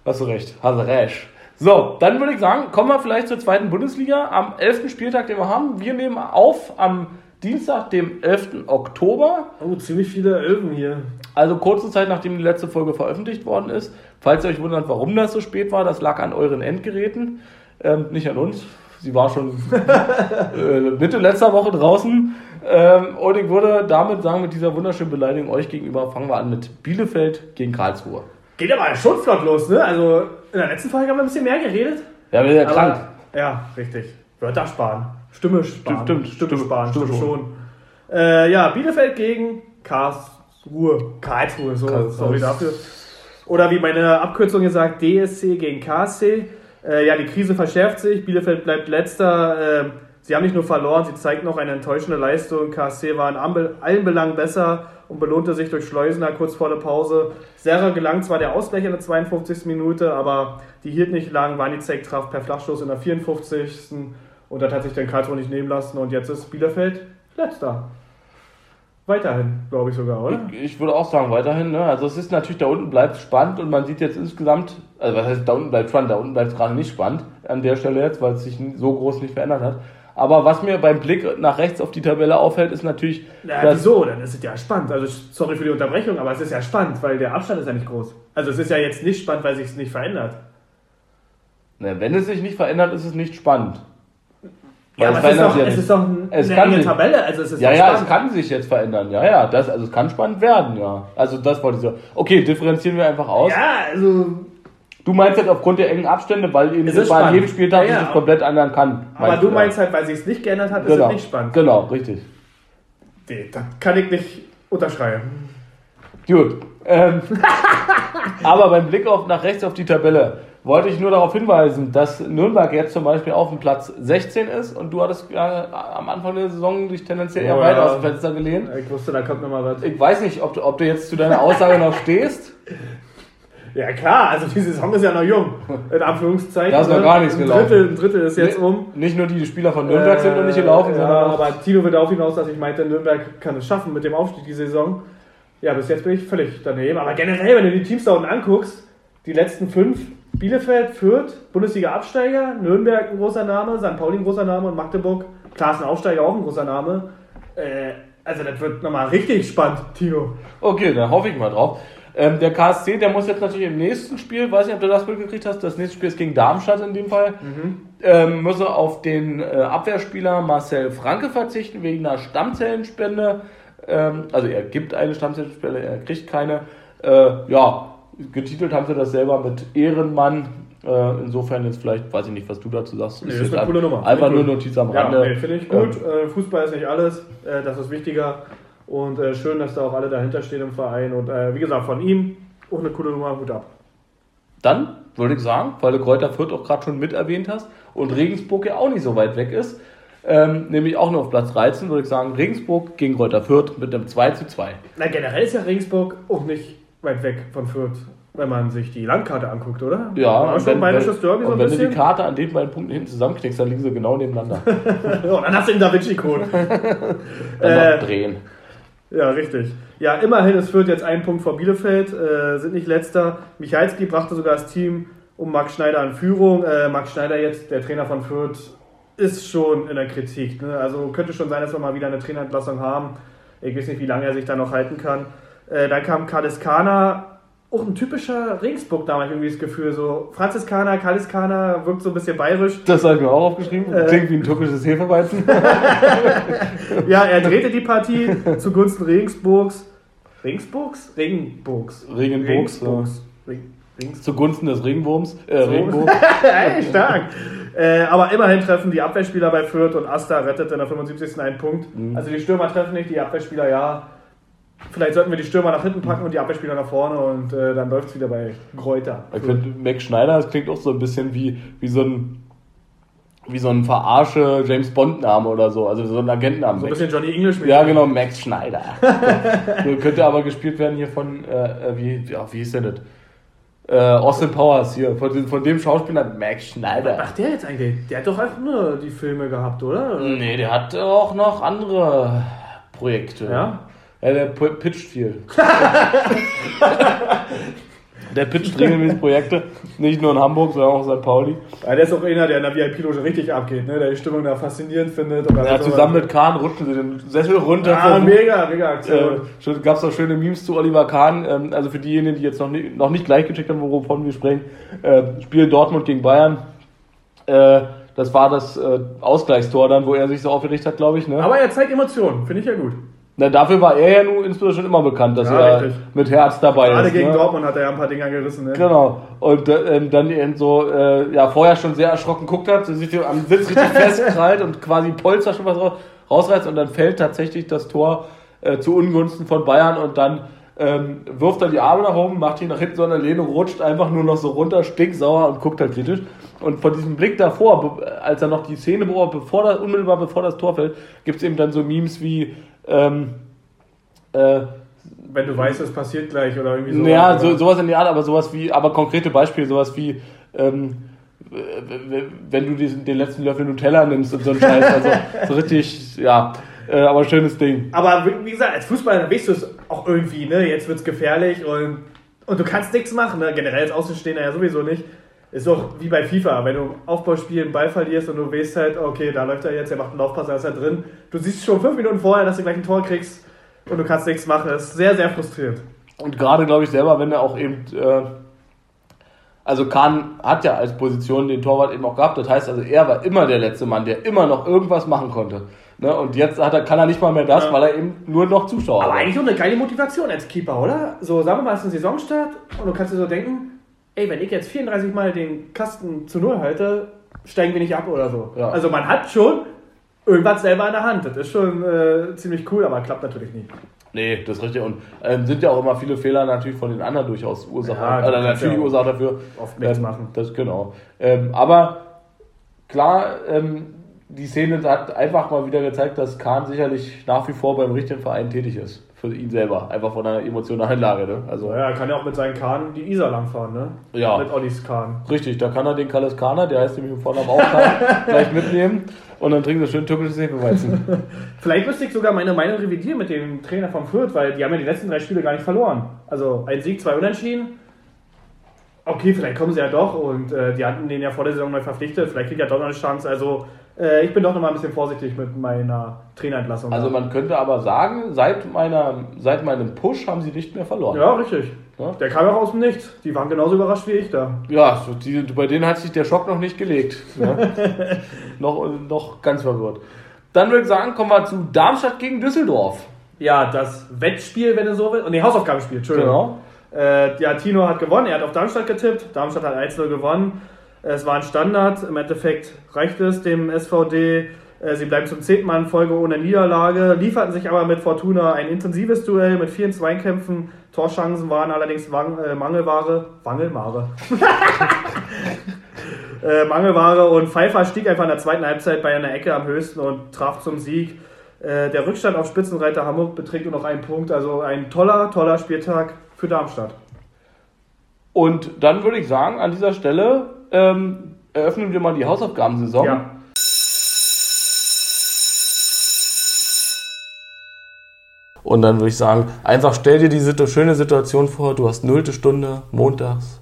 Hast du recht. Hast du recht. So, dann würde ich sagen, kommen wir vielleicht zur zweiten Bundesliga am 11. Spieltag, den wir haben. Wir nehmen auf am Dienstag, dem 11. Oktober. Oh, ziemlich viele Elfen hier. Also kurze Zeit, nachdem die letzte Folge veröffentlicht worden ist. Falls ihr euch wundert, warum das so spät war, das lag an euren Endgeräten. Ähm, nicht an uns. Sie war schon äh, Mitte letzter Woche draußen. Ähm, und ich würde damit sagen, mit dieser wunderschönen Beleidigung euch gegenüber, fangen wir an mit Bielefeld gegen Karlsruhe. Geht aber schon flott los, ne? Also in der letzten Folge haben wir ein bisschen mehr geredet. Ja, wir sind ja Aber- krank. Ja, richtig. Wörter sparen. Stimme sparen. Stimmt, Stimme, Stimme- sparen. Stimme Stimme, schon. schon. Äh, ja, Bielefeld gegen Karlsruhe. Karlsruhe, so, Karlsruhe. sorry dafür. Oder wie meine Abkürzung gesagt, DSC gegen KSC. Äh, ja, die Krise verschärft sich. Bielefeld bleibt letzter. Äh, sie haben nicht nur verloren, sie zeigten auch eine enttäuschende Leistung. KSC war in allen Belangen besser und belohnte sich durch Schleusener kurz vor der Pause. Serra gelang zwar der Ausgleich in der 52. Minute, aber die hielt nicht lang. Wanizek traf per Flachstoß in der 54. Und das hat sich dann Karlsruhe nicht nehmen lassen. Und jetzt ist Bielefeld letzter. Weiterhin, glaube ich sogar, oder? Ich, ich würde auch sagen, weiterhin. Ne? Also es ist natürlich, da unten bleibt spannend und man sieht jetzt insgesamt, also was heißt, da unten bleibt spannend, da unten bleibt es gerade nicht spannend an der Stelle jetzt, weil es sich so groß nicht verändert hat. Aber was mir beim Blick nach rechts auf die Tabelle auffällt, ist natürlich, Na, dass, wieso? Dann ist es ja spannend. Also, sorry für die Unterbrechung, aber es ist ja spannend, weil der Abstand ist ja nicht groß. Also, es ist ja jetzt nicht spannend, weil sich es nicht verändert. ne, wenn es sich nicht verändert, ist es nicht spannend. Ja, aber es ist, doch, ja es ist doch ein- Es eine kann enge sich- Tabelle. Also, es ist Ja, ja, es kann sich jetzt verändern. Ja, ja, das, also es kann spannend werden, ja. Also das wollte ich so. Okay, differenzieren wir einfach aus. Ja, also, Du meinst jetzt aufgrund der engen Abstände, weil eben Es ist bei jedem Spieltag Ja, ja. sich das komplett ändern kann. aber du meinst halt, weil sich es nicht geändert hat, ist genau. es nicht spannend. Genau, richtig. Nee, das kann ich nicht unterschreiben. Gut. Ähm, aber beim Blick auf, nach rechts auf die Tabelle wollte ich nur darauf hinweisen, dass Nürnberg jetzt zum Beispiel auf dem Platz 16 ist und du hattest ja am Anfang der Saison dich tendenziell eher Oh, weit ja. aus dem Fenster gelehnt. Ich wusste, da kommt nochmal was. Ich weiß nicht, ob du, ob du jetzt zu deiner Aussage noch stehst. Ja klar, also die Saison ist ja noch jung. In Anführungszeichen. Da ist noch ne? gar nichts ein gelaufen. Drittel, ein Drittel ist jetzt Nee, um. Nicht nur die Spieler von Nürnberg sind noch nicht gelaufen, Äh, sondern ja, auch aber Tino will darauf hinaus, dass ich meinte, Nürnberg kann es schaffen mit dem Aufstieg die Saison. Ja, bis jetzt bin ich völlig daneben. Aber generell, wenn du die Teams da unten anguckst, die letzten fünf, Bielefeld, Fürth, Bundesliga-Absteiger, Nürnberg ein großer Name, St. Pauli ein großer Name und Magdeburg, klar ist ein Aufsteiger auch ein großer Name. Äh, also das wird nochmal richtig spannend, Tino. Okay, dann hoffe ich mal drauf. Ähm, der KSC, der muss jetzt natürlich im nächsten Spiel, weiß nicht, ob du das Bild gekriegt hast, das nächste Spiel ist gegen Darmstadt in dem Fall, ähm, muss er auf den äh, Abwehrspieler Marcel Franke verzichten wegen einer Stammzellenspende. Ähm, also er gibt eine Stammzellenspende, er kriegt keine. Äh, ja, getitelt haben sie das selber mit Ehrenmann. Äh, insofern jetzt vielleicht, weiß ich nicht, was du dazu sagst. Nee, Ist das ist eine coole Nummer. Einfach nur gut. Notiz am Ja, Rande. nee, finde ich gut. Äh, Fußball ist nicht alles, äh, das ist wichtiger. Und äh, schön, dass da auch alle dahinter stehen im Verein. Und äh, wie gesagt, von ihm auch eine coole Nummer, Hut ab. Dann würde ich sagen, weil du Kräuter Fürth auch gerade schon mit erwähnt hast und Regensburg ja auch nicht so weit weg ist, ähm, nämlich auch nur auf Platz 13, würde ich sagen, Regensburg gegen Kräuter Fürth mit einem 2 zu 2. Na, generell ist ja Regensburg auch nicht weit weg von Fürth, wenn man sich die Landkarte anguckt, oder? Ja, und wenn, bayerisches Derby so und wenn du die. Karte an den beiden Punkten hinten zusammenknickst, dann liegen sie genau nebeneinander. Und dann hast du den Da Vinci-Code. Äh, drehen. Ja, richtig. Ja, immerhin, es führt jetzt einen Punkt vor Bielefeld, äh, sind nicht letzter. Michalski brachte sogar das Team um Max Schneider in Führung. Äh, Max Schneider jetzt, der Trainer von Fürth, ist schon in der Kritik. Ne? Also könnte schon sein, dass wir mal wieder eine Trainerentlassung haben. Ich weiß nicht, wie lange er sich da noch halten kann. Äh, dann kam Kaliskana, auch ein typischer hab ich irgendwie das Gefühl. So Franziskaner, Kaliskana, wirkt so ein bisschen bayerisch. Das habe ich mir auch aufgeschrieben. Äh. Klingt wie ein türkisches Hefeweizen. Ja, er drehte die Partie zugunsten Regensburgs. Regensburgs? Regenburgs. Regenburgs, ja. Regensburgs. Regen- Regens- Zugunsten des Regenwurms. Äh, So. Regenburg. Hey, stark. Äh, aber immerhin treffen die Abwehrspieler bei Fürth und Asta rettet in der 75. einen Punkt. Mhm. Also die Stürmer treffen nicht, die Abwehrspieler ja. Vielleicht sollten wir die Stürmer nach hinten packen und die Abwehrspieler nach vorne und äh, dann läuft es wieder bei Kräuter. Ich finde, Max Schneider, das klingt auch so ein bisschen wie, wie so ein wie so ein verarsche James Bond Name oder so, also so ein Agentenname. So ein bisschen Johnny English. Ja, genau, Max Schneider. so, könnte aber gespielt werden hier von, äh, äh, wie, ja, wie hieß der das? Äh, Austin Powers hier, von, dem- von dem Schauspieler Max Was Schneider. macht der jetzt eigentlich? Der hat doch einfach nur die Filme gehabt, oder? Nee, der hat auch noch andere Projekte. Ja? Ja, der pitcht viel. der pitcht regelmäßig Projekte, nicht nur in Hamburg, sondern auch in St. Pauli. Ja, der ist auch einer, der in der VIP-Loge richtig abgeht, ne? der die Stimmung da faszinierend findet. Ja, zusammen mit Kahn rutschen sie den Sessel runter. Ah, mega, mega Aktion. Äh, gab es auch schöne Memes zu Oliver Kahn. Ähm, also für diejenigen, die jetzt noch nicht, noch nicht gleich gecheckt haben, wovon wir sprechen. Äh, Spiel Dortmund gegen Bayern. Äh, das war das äh, Ausgleichstor dann, wo er sich so aufgeregt hat, glaube ich. Ne? Aber er zeigt Emotionen, finde ich ja gut. Na, dafür war er ja nun insbesondere schon immer bekannt, dass Ja, er richtig. mit Herz dabei Gerade ist. gegen ne? Dortmund hat er ja ein paar Dinger gerissen. Ne? Genau. Und äh, ähm, dann eben so, äh, ja, vorher schon sehr erschrocken guckt hat, so sich am Sitz richtig festkrallt und quasi Polster schon was raus, rausreißt und dann fällt tatsächlich das Tor äh, zu Ungunsten von Bayern und dann ähm, wirft er die Arme nach oben, macht ihn nach hinten so eine Lehne, rutscht einfach nur noch so runter, stinksauer und guckt halt kritisch. Und von diesem Blick davor, als er noch die Szene beobachtet, bevor das, unmittelbar bevor das Tor fällt, gibt es eben dann so Memes wie, ähm, äh, Wenn du weißt, es passiert gleich oder irgendwie so. ja, so, sowas in der Art, aber sowas wie, aber konkrete Beispiele, sowas wie, ähm, wenn du diesen, den letzten Löffel Nutella nimmst und so ein Scheiß, also so richtig, ja, äh, aber schönes Ding. Aber wie- gesagt, als Fußballer weißt du es auch irgendwie, ne? Jetzt wird es gefährlich und, und du kannst nichts machen, ne? Generell als Außenstehender ja sowieso nicht. Ist doch wie bei FIFA, wenn du im Aufbauspiel einen Ball verlierst und du weißt halt, okay, da läuft er jetzt, er macht einen Laufpass, er ist halt drin. Du siehst schon fünf Minuten vorher, dass du gleich ein Tor kriegst und du kannst nichts machen. Das ist sehr, sehr frustrierend. Und gerade, glaube ich, selber, wenn er auch eben, äh, also Kahn hat ja als Position den Torwart eben auch gehabt, das heißt also, er war immer der letzte Mann, der immer noch irgendwas machen konnte. Ne? Und jetzt hat er, kann er nicht mal mehr das, Ja. weil er eben nur noch Zuschauer Aber hat. eigentlich auch eine geile Motivation als Keeper, oder? So, sagen wir mal, es ist ein Saisonstart und du kannst dir so denken, ey, wenn ich jetzt 34 Mal den Kasten zu Null halte, steigen wir nicht ab oder so. Ja. Also man hat schon irgendwas selber in der Hand. Das ist schon äh, ziemlich cool, aber klappt natürlich nicht. Nee, das ist richtig. Und ähm, sind ja auch immer viele Fehler natürlich von den anderen durchaus Ursache. Ja, äh, kannst natürlich ja Ursache dafür. oft nichts Ähm, machen. Das genau. Ähm, aber klar, ähm, die Szene hat einfach mal wieder gezeigt, dass Kahn sicherlich nach wie vor beim richtigen Verein tätig ist. Für ihn selber. Einfach von der emotionalen Lage. Ne? Also, Naja, er kann ja auch mit seinen Kahn die Isar langfahren, ne? Ja. Mit Ollis Kahn. Richtig, da kann er den Kalis Kahner, der heißt nämlich im Vornamen auch Kahn, gleich mitnehmen und dann trinken sie schön türkisches Hefeweizen. Vielleicht müsste ich sogar meine Meinung revidieren mit dem Trainer vom Fürth, weil die haben ja die letzten drei Spiele gar nicht verloren. Also ein Sieg, zwei Unentschieden. Okay, vielleicht kommen sie ja doch und äh, die hatten den ja vor der Saison neu verpflichtet. Vielleicht kriegt er doch noch eine Chance. Also ich bin doch noch mal ein bisschen vorsichtig mit meiner Trainerentlassung. Also man könnte aber sagen, seit, meiner, seit meinem Push haben sie nicht mehr verloren. ja, richtig. Ja. Der kam auch aus dem Nichts. Die waren genauso überrascht wie ich da. Ja, so die, bei denen hat sich der Schock noch nicht gelegt. Ja. noch, noch ganz verwirrt. Dann würde ich sagen, kommen wir zu Darmstadt gegen Düsseldorf. Ja, das Wettspiel, wenn du so willst. Nee, Hausaufgabenspiel, Entschuldigung. Genau. Äh, ja, Tino hat gewonnen, er hat auf Darmstadt getippt. Darmstadt hat 1-0 gewonnen. Es war ein Standard. Im Endeffekt reicht es dem SVD. Äh, Sie bleiben zum zehnten Mal in Folge ohne Niederlage, lieferten sich aber mit Fortuna ein intensives Duell mit vielen Zweikämpfen. Torchancen waren allerdings Wang, äh, Mangelware. Wangelware. äh, Mangelware und Pfeiffer stieg einfach in der zweiten Halbzeit bei einer Ecke am höchsten und traf zum Sieg. Äh, der Rückstand auf Spitzenreiter Hamburg beträgt nur noch einen Punkt. Also ein toller, toller Spieltag für Darmstadt. Und dann würde ich sagen, an dieser Stelle ähm, eröffnen wir mal die Hausaufgabensaison. Ja. Und dann würde ich sagen, einfach stell dir die situ- schöne Situation vor, du hast nullte Stunde montags.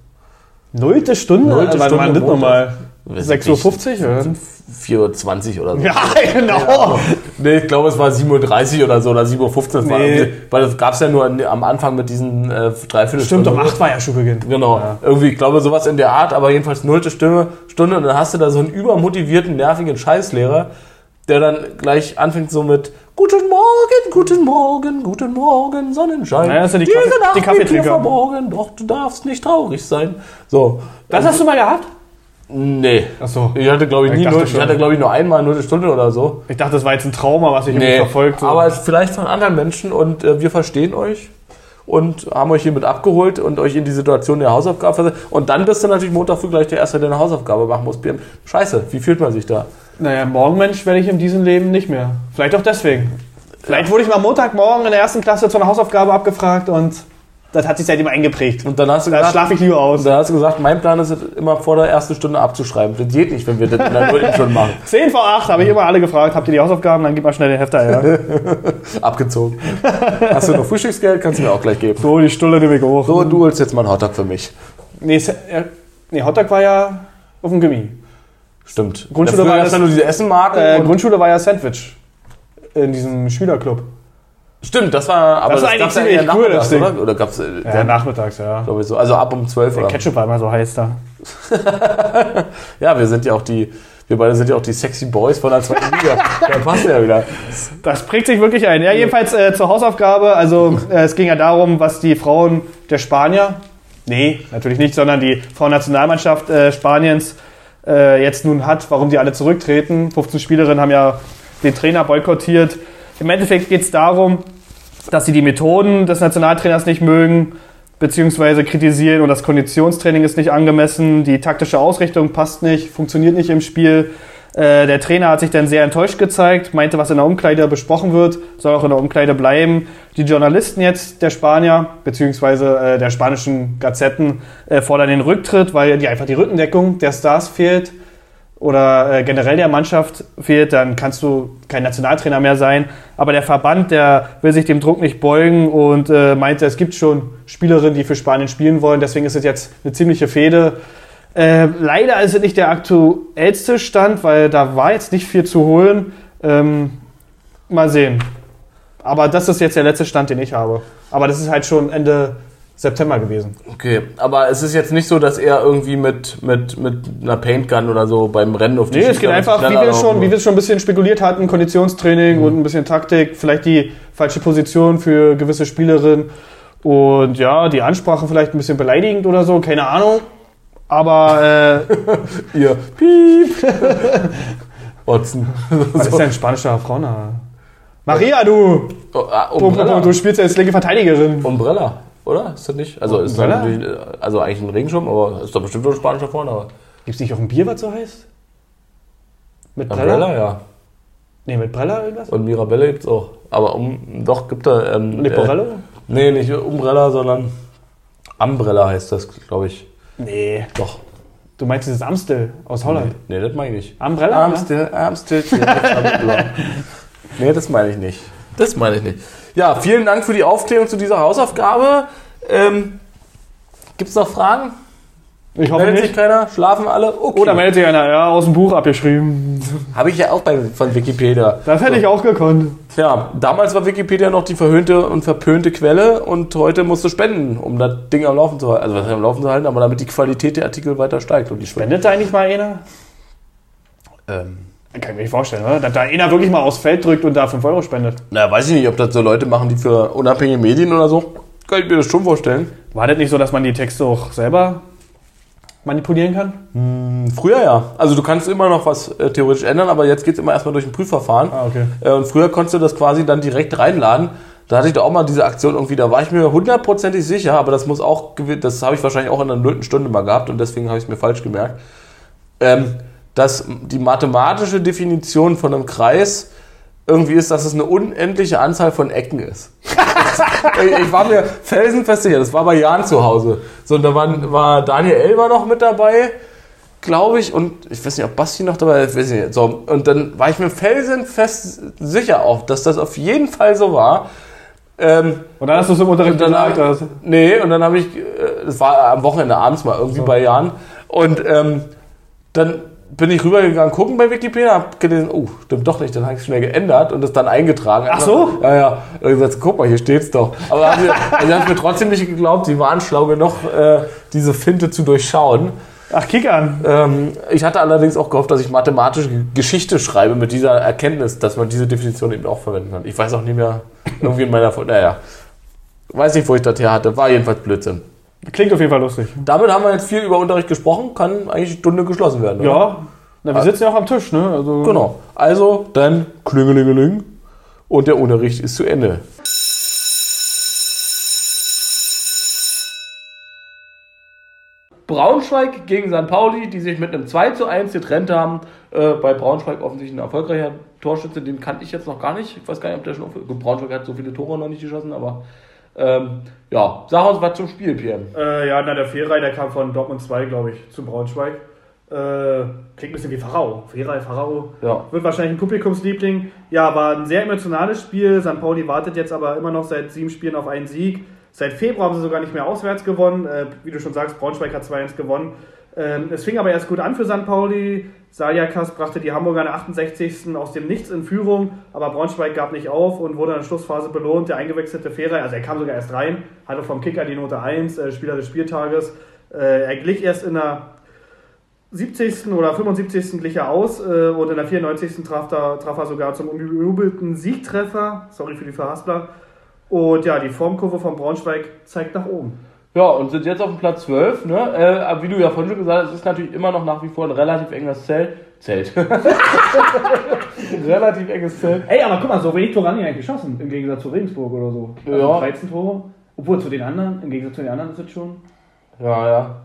Nullte Stunde? Nullte war Stunde das nochmal? Weiß 6.50 Uhr? oder? 4.20 Uhr oder so. Ja, genau. Nee, ich glaube, es war 7.30 Uhr oder so oder 7.15 Uhr. Nee. Weil das gab es ja nur am Anfang mit diesen äh, dreiviertel Stimmt, um 8 war ja schon Beginn. Genau, Ja. irgendwie, ich glaube, sowas in der Art, aber jedenfalls nullte Stimme, Stunde und dann hast du da so einen übermotivierten, nervigen Scheißlehrer, der dann gleich anfängt so mit Guten Morgen, guten Morgen, guten Morgen, Sonnenschein. Naja, das sind die Diese Kaffee- Nacht die Kaffeetrinker. verborgen, doch du darfst nicht traurig sein. So. Das hast du mal gehabt? Nee. Achso. Ich hatte, glaube ich, Ich nie dachte null, ich hatte, glaube ich, nur einmal null Stunde oder so. Ich dachte, das war jetzt ein Trauma, was ich irgendwie verfolgt. so. aber es ist vielleicht von anderen Menschen und äh, wir verstehen euch und haben euch hiermit abgeholt und euch in die Situation der Hausaufgabe versetzt. Und dann bist du natürlich Montag früh gleich der Erste, der eine Hausaufgabe machen muss. Scheiße, wie fühlt man sich da? Naja, Morgenmensch werde ich in diesem Leben nicht mehr. Vielleicht auch deswegen. Vielleicht wurde ich mal Montagmorgen in der ersten Klasse zu einer Hausaufgabe abgefragt und das hat sich seitdem eingeprägt. Und dann hast du Da gesagt, schlafe ich lieber aus. und dann hast du gesagt, mein Plan ist es, immer vor der ersten Stunde abzuschreiben. Das geht nicht, wenn wir das in der Nullten schon machen. 10 vor 8 habe ich immer alle gefragt, habt ihr die Hausaufgaben? Dann gib mal schnell den Hefter her. Abgezogen. Hast du noch Frühstücksgeld? Kannst du mir auch gleich geben. so, die Stulle nehme ich hoch. So, du holst jetzt mal einen Hotdog für mich. Nee, nee, Hotdog war ja auf dem Gimmi. Stimmt. Grundschule war ja nur diese Essenmarke. Äh, und- Grundschule war ja Sandwich. In diesem Schülerclub. Stimmt, das war, aber Das war eigentlich ja ziemlich eher cool, das Ding. oder? Oder gab's, äh, Ja, nachmittags, ja. glaube ich so. Also ab um 12 oder? Ketchup war immer so heiß da. Ja, wir sind ja auch die, wir beide sind ja auch die sexy Boys von der zweiten Liga. da passt ja wieder. Das prägt sich wirklich ein. Ja, jedenfalls äh, zur Hausaufgabe. Also äh, es ging ja darum, was die Frauen der Spanier, nee, natürlich nicht, sondern die Frauennationalmannschaft äh, Spaniens äh, jetzt nun hat, warum die alle zurücktreten. 15 Spielerinnen haben ja den Trainer boykottiert. Im Endeffekt geht es darum, dass sie die Methoden des Nationaltrainers nicht mögen, beziehungsweise kritisieren und das Konditionstraining ist nicht angemessen, die taktische Ausrichtung passt nicht, funktioniert nicht im Spiel. Äh, der Trainer hat sich dann sehr enttäuscht gezeigt, meinte, was in der Umkleide besprochen wird, soll auch in der Umkleide bleiben. Die Journalisten jetzt der Spanier, beziehungsweise äh, der spanischen Gazetten, äh, fordern den Rücktritt, weil die einfach die Rückendeckung der Stars fehlt oder äh, generell der Mannschaft fehlt, dann kannst du kein Nationaltrainer mehr sein. Aber der Verband, der will sich dem Druck nicht beugen und äh, meinte, es gibt schon Spielerinnen, die für Spanien spielen wollen. Deswegen ist es jetzt eine ziemliche Fehde. Äh, leider ist es nicht der aktuellste Stand, weil da war jetzt nicht viel zu holen. Ähm, mal sehen. Aber das ist jetzt der letzte Stand, den ich habe. Aber das ist halt schon Ende September gewesen. Okay, aber es ist jetzt nicht so, dass er irgendwie mit, mit, mit einer Paintgun oder so beim Rennen auf die Nee, es geht Schießer einfach, wie wir, schon, wie wir es schon ein bisschen spekuliert hatten, Konditionstraining und ein bisschen Taktik, vielleicht die falsche Position für gewisse Spielerinnen und ja, die Ansprache vielleicht ein bisschen beleidigend oder so, keine Ahnung. Aber äh, Ihr Piep. Otzen. was ist denn spanischer Frauen? Maria, du! Oh, ah, Du, du spielst ja als linke Verteidigerin. Umbrella, oder? Ist das nicht? Also ist Umbrella? natürlich, äh, also eigentlich ein Regenschirm, aber ist doch bestimmt nur ein spanischer Vorname. Gibt's nicht auch ein Bier, was so heißt? Mit Brella? Umbrella, ja. Nee, mit Brella irgendwas? Und Mirabelle gibt's auch. Aber um, doch, gibt da. Ähm, Leporello? Äh, nee, nicht Umbrella, sondern Umbrella heißt das, glaube ich. Nee. Doch. Du meinst dieses Amstel aus Holland? Nee, das meine ich nicht. Umbrella? Amstel, Amstel. nee, das meine ich nicht. Das meine ich nicht. Ja, vielen Dank für die Aufklärung zu dieser Hausaufgabe. Ähm, Gibt es noch Fragen? Ich hoffe Meldet sich nicht. keiner? Schlafen alle? Okay. Da meldet sich einer. Ja, aus dem Buch abgeschrieben. Habe ich ja auch bei, von Wikipedia. Das hätte ich auch gekonnt. Ja, damals war Wikipedia noch die verhöhnte und verpönte Quelle und heute musst du spenden, um das Ding am Laufen zu halten. Also was am Laufen zu halten, aber damit die Qualität der Artikel weiter steigt. Und die. Spendet da eigentlich mal einer? Ähm, Kann ich mir nicht vorstellen, oder? Dass da einer wirklich mal aufs Feld drückt und da 5 Euro spendet. na, weiß ich nicht, ob das so Leute machen, die für unabhängige Medien oder so. Kann ich mir das schon vorstellen. War das nicht so, dass man die Texte auch selber manipulieren kann? Früher ja. Also du kannst immer noch was äh, theoretisch ändern, aber jetzt geht es immer erstmal durch ein Prüfverfahren. Ah, okay. Äh, und früher konntest du das quasi dann direkt reinladen. Da hatte ich da auch mal diese Aktion irgendwie, da war ich mir hundertprozentig sicher, aber das muss auch, das habe ich wahrscheinlich auch in der nullten Stunde mal gehabt und deswegen habe ich es mir falsch gemerkt, ähm, dass die mathematische Definition von einem Kreis irgendwie ist, dass es eine unendliche Anzahl von Ecken ist. ich war mir felsenfest sicher, das war bei Jan zu Hause. So, und da war, war Daniel Elber noch mit dabei, glaube ich, und ich weiß nicht, ob Basti noch dabei ist, weiß ich nicht. So, und dann war ich mir felsenfest sicher auch, dass das auf jeden Fall so war. Ähm, Und dann hast du es im Unterricht gesagt. hab- nee, und dann habe ich, äh, das war am Wochenende abends mal irgendwie bei Jan. Und ähm, dann bin ich rübergegangen, gucken bei Wikipedia, hab gelesen, oh, stimmt doch nicht, dann habe ich es schnell geändert und das dann eingetragen. Ach so? Ja, ja. Und gesagt, guck mal, hier steht's doch. Aber haben sie, also haben mir trotzdem nicht geglaubt, sie waren schlau genug, äh, diese Finte zu durchschauen. Ach, kick an. Ähm, ich hatte allerdings auch gehofft, dass ich mathematische Geschichte schreibe mit dieser Erkenntnis, dass man diese Definition eben auch verwenden kann. Ich weiß auch nicht mehr, irgendwie in meiner, naja, weiß nicht, wo ich das her hatte, war jedenfalls Blödsinn. Klingt auf jeden Fall lustig. Damit haben wir jetzt viel über Unterricht gesprochen, kann eigentlich die Stunde geschlossen werden. oder? Ja. Na, wir sitzen ja auch am Tisch, ne? Also, Genau. Also, dann klingelingeling und der Unterricht ist zu Ende. Braunschweig gegen St. Pauli, die sich mit einem 2 zu 1 getrennt haben. Äh, bei Braunschweig offensichtlich ein erfolgreicher Torschütze, den kannte ich jetzt noch gar nicht. Ich weiß gar nicht, ob der schon. auf- Braunschweig hat so viele Tore noch nicht geschossen, aber ähm, ja, sag uns was zum Spiel, Pierre. Äh, ja, na, der Fehlrei, der kam von Dortmund 2, glaube ich, zu Braunschweig. Äh, klingt ein bisschen wie Pharao. Fehlrei, Pharao. Ja. Wird wahrscheinlich ein Publikumsliebling. Ja, war ein sehr emotionales Spiel. St. Pauli wartet jetzt aber immer noch seit sieben Spielen auf einen Sieg. Seit Februar haben sie sogar nicht mehr auswärts gewonnen. Äh, wie du schon sagst, Braunschweig hat 2-1 gewonnen. Ähm, es fing aber erst gut an für St. Pauli. Saljakas brachte die Hamburger in der 68. aus dem Nichts in Führung, aber Braunschweig gab nicht auf und wurde in der Schlussphase belohnt. Der eingewechselte Fehrer, also er kam sogar erst rein, hatte vom Kicker die Note 1, äh, Spieler des Spieltages. Äh, er glich erst in der 70. oder 75. glich er aus äh, und in der 94. Traf, da, traf er sogar zum umjubelten Siegtreffer. Sorry für die Verhaspler. Und ja, die Formkurve von Braunschweig zeigt nach oben. Ja, und sind jetzt auf dem Platz 12. Ne? Äh, aber wie du ja vorhin schon gesagt hast, es ist natürlich immer noch nach wie vor ein relativ enges Zelt. Zelt. relativ enges Zelt. Ey, aber guck mal, so wenig Tore haben die eigentlich geschossen, im Gegensatz zu Regensburg oder so. Also Ja. 13 Tore. Obwohl, zu den anderen, im Gegensatz zu den anderen ist es schon. Ja, ja.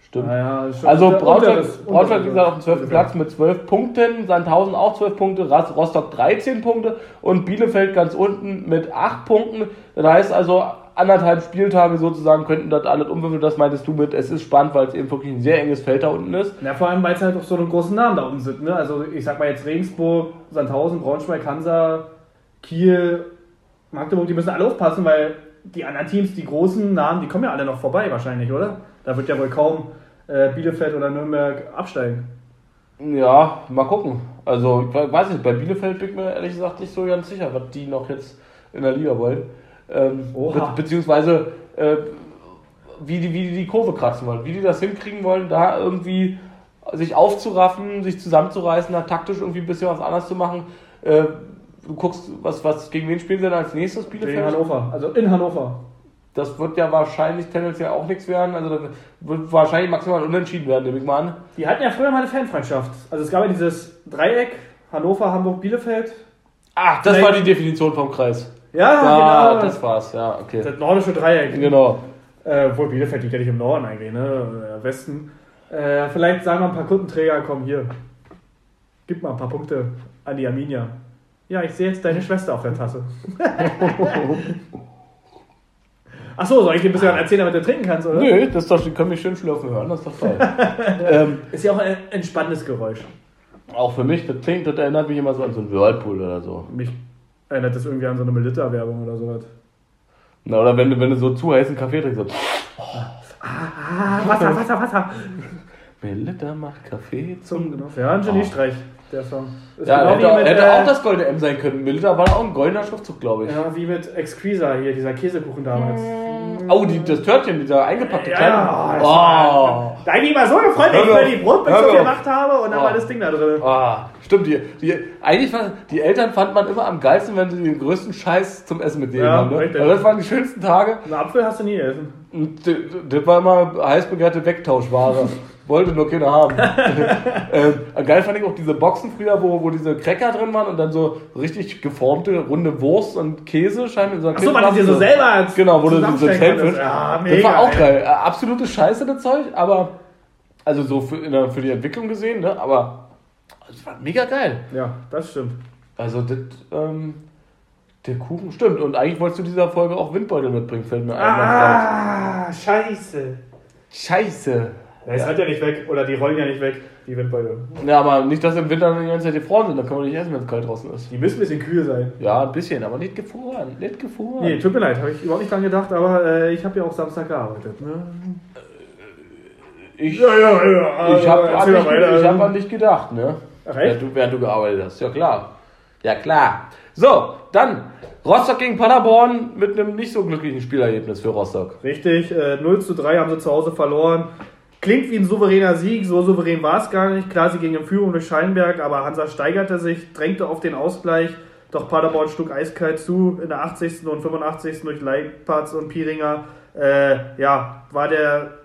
Stimmt. Ist schon Also Braunschweig, Braunschweig wie gesagt, auf dem 12. Platz mit 12 Punkten, Sandhausen auch 12 Punkte, Rostock 13 Punkte und Bielefeld ganz unten mit 8 Punkten. Das heißt also, anderthalb Spieltage sozusagen könnten das alles umwürfeln. Das meintest du mit, es ist spannend, weil es eben wirklich ein sehr enges Feld da unten ist. Ja, vor allem, weil es halt auch so einen großen Namen da unten sind. Ne? Also ich sag mal jetzt Regensburg, Sandhausen, Braunschweig, Hansa, Kiel, Magdeburg, die müssen alle aufpassen, weil die anderen Teams, die großen Namen, die kommen ja alle noch vorbei wahrscheinlich, oder? Da wird ja wohl kaum äh, Bielefeld oder Nürnberg absteigen. Ja, mal gucken. Also, ich we- weiß nicht, bei Bielefeld bin ich mir ehrlich gesagt nicht so ganz sicher, was die noch jetzt in der Liga wollen. Ähm, be beziehungsweise, äh, wie, die, wie die die Kurve kratzen wollen, wie die das hinkriegen wollen, da irgendwie sich aufzuraffen, sich zusammenzureißen, da taktisch irgendwie ein bisschen was anderes zu machen. Äh, du guckst, was, was, gegen wen spielen sie dann als nächstes In Bielefeld? Hannover, also in Hannover. Das wird ja wahrscheinlich tendenziell auch nichts werden. Also, das wird wahrscheinlich maximal unentschieden werden, nehme ich mal an. Die hatten ja früher mal eine Fanfreundschaft. Also es gab ja dieses Dreieck, Hannover, Hamburg, Bielefeld. Ach, das Vielleicht- war die Definition vom Kreis. Ja, Ah, genau. das war's, ja, okay. Das nordische Dreieck. Genau. Äh, obwohl Bielefeld liegt ja nicht im Norden eigentlich, ne? Oder Westen. Äh, vielleicht sagen wir ein paar Kundenträger, komm hier. Gib mal ein paar Punkte an die Arminia. Ja, ich sehe jetzt deine Schwester auf der Tasse. Achso, soll ich dir ein bisschen erzählen, damit du trinken kannst, oder? Nö, das doch, können mich schön schlürfen hören, das ist doch toll. ähm, Ist ja auch ein entspannendes Geräusch. auch für mich, das klingt, das erinnert mich immer so an so einen Whirlpool oder so. Mich erinnert das irgendwie an so eine Melitta-Werbung oder sowas. Na, oder wenn du, wenn du so zu heißen Kaffee trinkst, so, Ah, Wasser, Wasser, Wasser. Melitta macht Kaffee zum... Zum Genuss. Ja, ein Geniestreich, der Song. Ist Ja, genau hätte, mit, hätte äh, auch das goldene M sein können. Melitta war auch ein goldener Schriftzug, glaube ich. Ja, wie mit Exquisa hier, dieser Käsekuchen damals. Oh, die, das Törtchen, dieser eingepackte Ja, kleine. ja, oh. war- Da hab ich mich mal so gefreut, wenn ich mir die auf. gemacht habe und dann Oh. war das Ding da drin. Ah, stimmt. Die, die, eigentlich war, die Eltern fand man immer am geilsten, wenn sie den größten Scheiß zum Essen mitnehmen Ja, haben. Ne? Also das waren die schönsten Tage. Einen Apfel hast du nie gegessen. Das war immer heiß begehrte Wegtauschware. Wollte nur keiner haben. ähm, geil fand ich auch diese Boxen früher, wo, wo diese Cracker drin waren und dann so richtig geformte runde Wurst und Käse scheinbar in so einer Achso, man die dir so selber Genau, wo du Zelt konntest. Ja, Das war auch ey. geil. Äh, Absolute Scheiße, das Zeug, aber. Also so für, der, für die Entwicklung gesehen, ne? Aber es war mega geil. Ja, das stimmt. Also das, ähm, der Kuchen stimmt. Und eigentlich wolltest du dieser Folge auch Windbeutel mitbringen, fällt mir ein. Ah, scheiße. Scheiße. Ja, es hat ja nicht weg, oder die rollen ja nicht weg, die Windbeutel. Ja, aber nicht, dass im Winter die ganze Zeit gefroren sind. Dann kann man nicht essen, wenn es kalt draußen ist. Die müssen ein bisschen kühl sein. Ja, ein bisschen, aber nicht gefroren. Nicht gefroren. Nee, tut mir leid, habe ich überhaupt nicht dran gedacht, aber äh, ich habe ja auch Samstag gearbeitet. Ne? Ich, ja, ja. ich habe an, hab an dich gedacht, ne? Ach, Während du, während du gearbeitet hast. Ja, klar. Ja, klar. So, dann Rostock gegen Paderborn mit einem nicht so glücklichen Spielergebnis für Rostock. Richtig, äh, 0 zu 3 haben sie zu Hause verloren. Klingt wie ein souveräner Sieg, so souverän war es gar nicht. Klar, sie gingen in Führung durch Scheinberg, aber Hansa steigerte sich, drängte auf den Ausgleich. Doch Paderborn schlug eiskalt zu in der 80. und 85. durch Leipatz und Piringer. Äh, ja, war der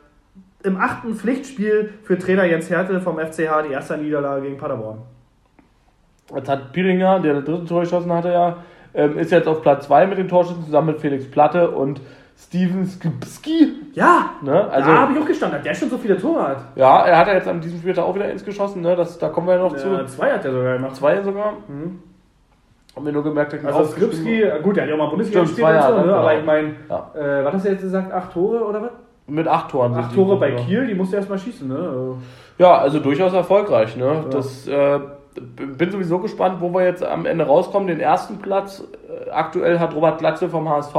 im achten Pflichtspiel für Trainer Jens Hertel vom FCH die erste Niederlage gegen Paderborn. Jetzt hat Piringer, der das dritte Tor geschossen hatte, ja, ähm, ist jetzt auf Platz 2 mit den Torschüssen zusammen mit Felix Platte und Steven Skipski. Ja, Ne? Also, da habe ich auch gestanden, dass der schon so viele Tore hat. ja, er hat ja jetzt an diesem Spieltag auch wieder ins geschossen, ne? Das, da kommen wir ja noch Ja, zu. zwei hat er sogar gemacht. Zwei sogar. Mhm. Haben wir nur gemerkt, dass Also Skripski, gut, der hat ja auch mal Bundesliga Stimmt, gespielt zwei und so, ne? genau. aber ich meine, Ja. äh, was hast du jetzt gesagt, acht Tore oder was? Mit acht Toren. Acht Tore bei gekommen. Kiel, die musst du erstmal schießen, ne? Also, Ja, also durchaus erfolgreich. Ne? Das, äh, bin sowieso gespannt, wo wir jetzt am Ende rauskommen. Den ersten Platz äh, aktuell hat Robert Glatze vom HSV.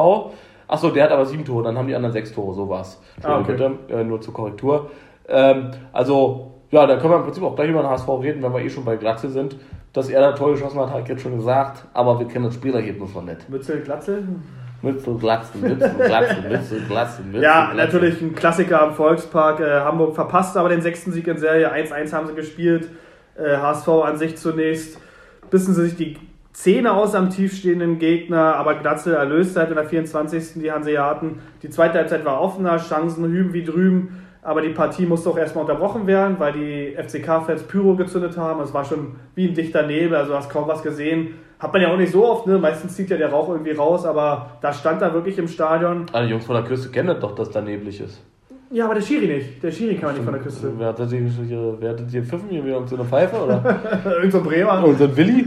Achso, der hat aber sieben Tore, dann haben die anderen sechs Tore, so war's. Ah, okay. äh, nur zur Korrektur. Ähm, also, ja, da können wir im Prinzip auch gleich über den HSV reden, wenn wir eh schon bei Glatze sind. Dass er da Tor geschossen hat, ich jetzt schon gesagt, aber wir kennen das Spielergebnis noch nicht. Mützel, Glatzel? Mützel, Glatzen, Mützel, Glatzen, Mützel, Glatzen, Mützel. Ja, Glatzen. natürlich ein Klassiker am Volkspark. Äh, Hamburg verpasst aber den sechsten Sieg in Serie. 1-1 haben sie gespielt. Äh, HSV an sich zunächst. Bissen sie sich die Zähne aus am tiefstehenden Gegner, aber Glatzel erlöst halt in der 24. die Hanseaten. Die zweite Halbzeit war offener, Chancen hüben wie drüben. Aber die Partie musste auch erstmal unterbrochen werden, weil die FCK-Fans Pyro gezündet haben. Es war schon wie ein dichter Nebel, also du hast kaum was gesehen. Hat man ja auch nicht so oft, ne? Meistens zieht ja der Rauch irgendwie raus, aber da stand er wirklich im Stadion. Ah, die Jungs von der Küste kennen das doch, dass da neblig ist. Ja, aber der Schiri nicht. Der Schiri kann man nicht von der Küste. Wer hat das hier, wer hat das hier pfiffen? Hier wieder so eine Pfeife? Oder? Irgend so ein Bremer. Unser Willi?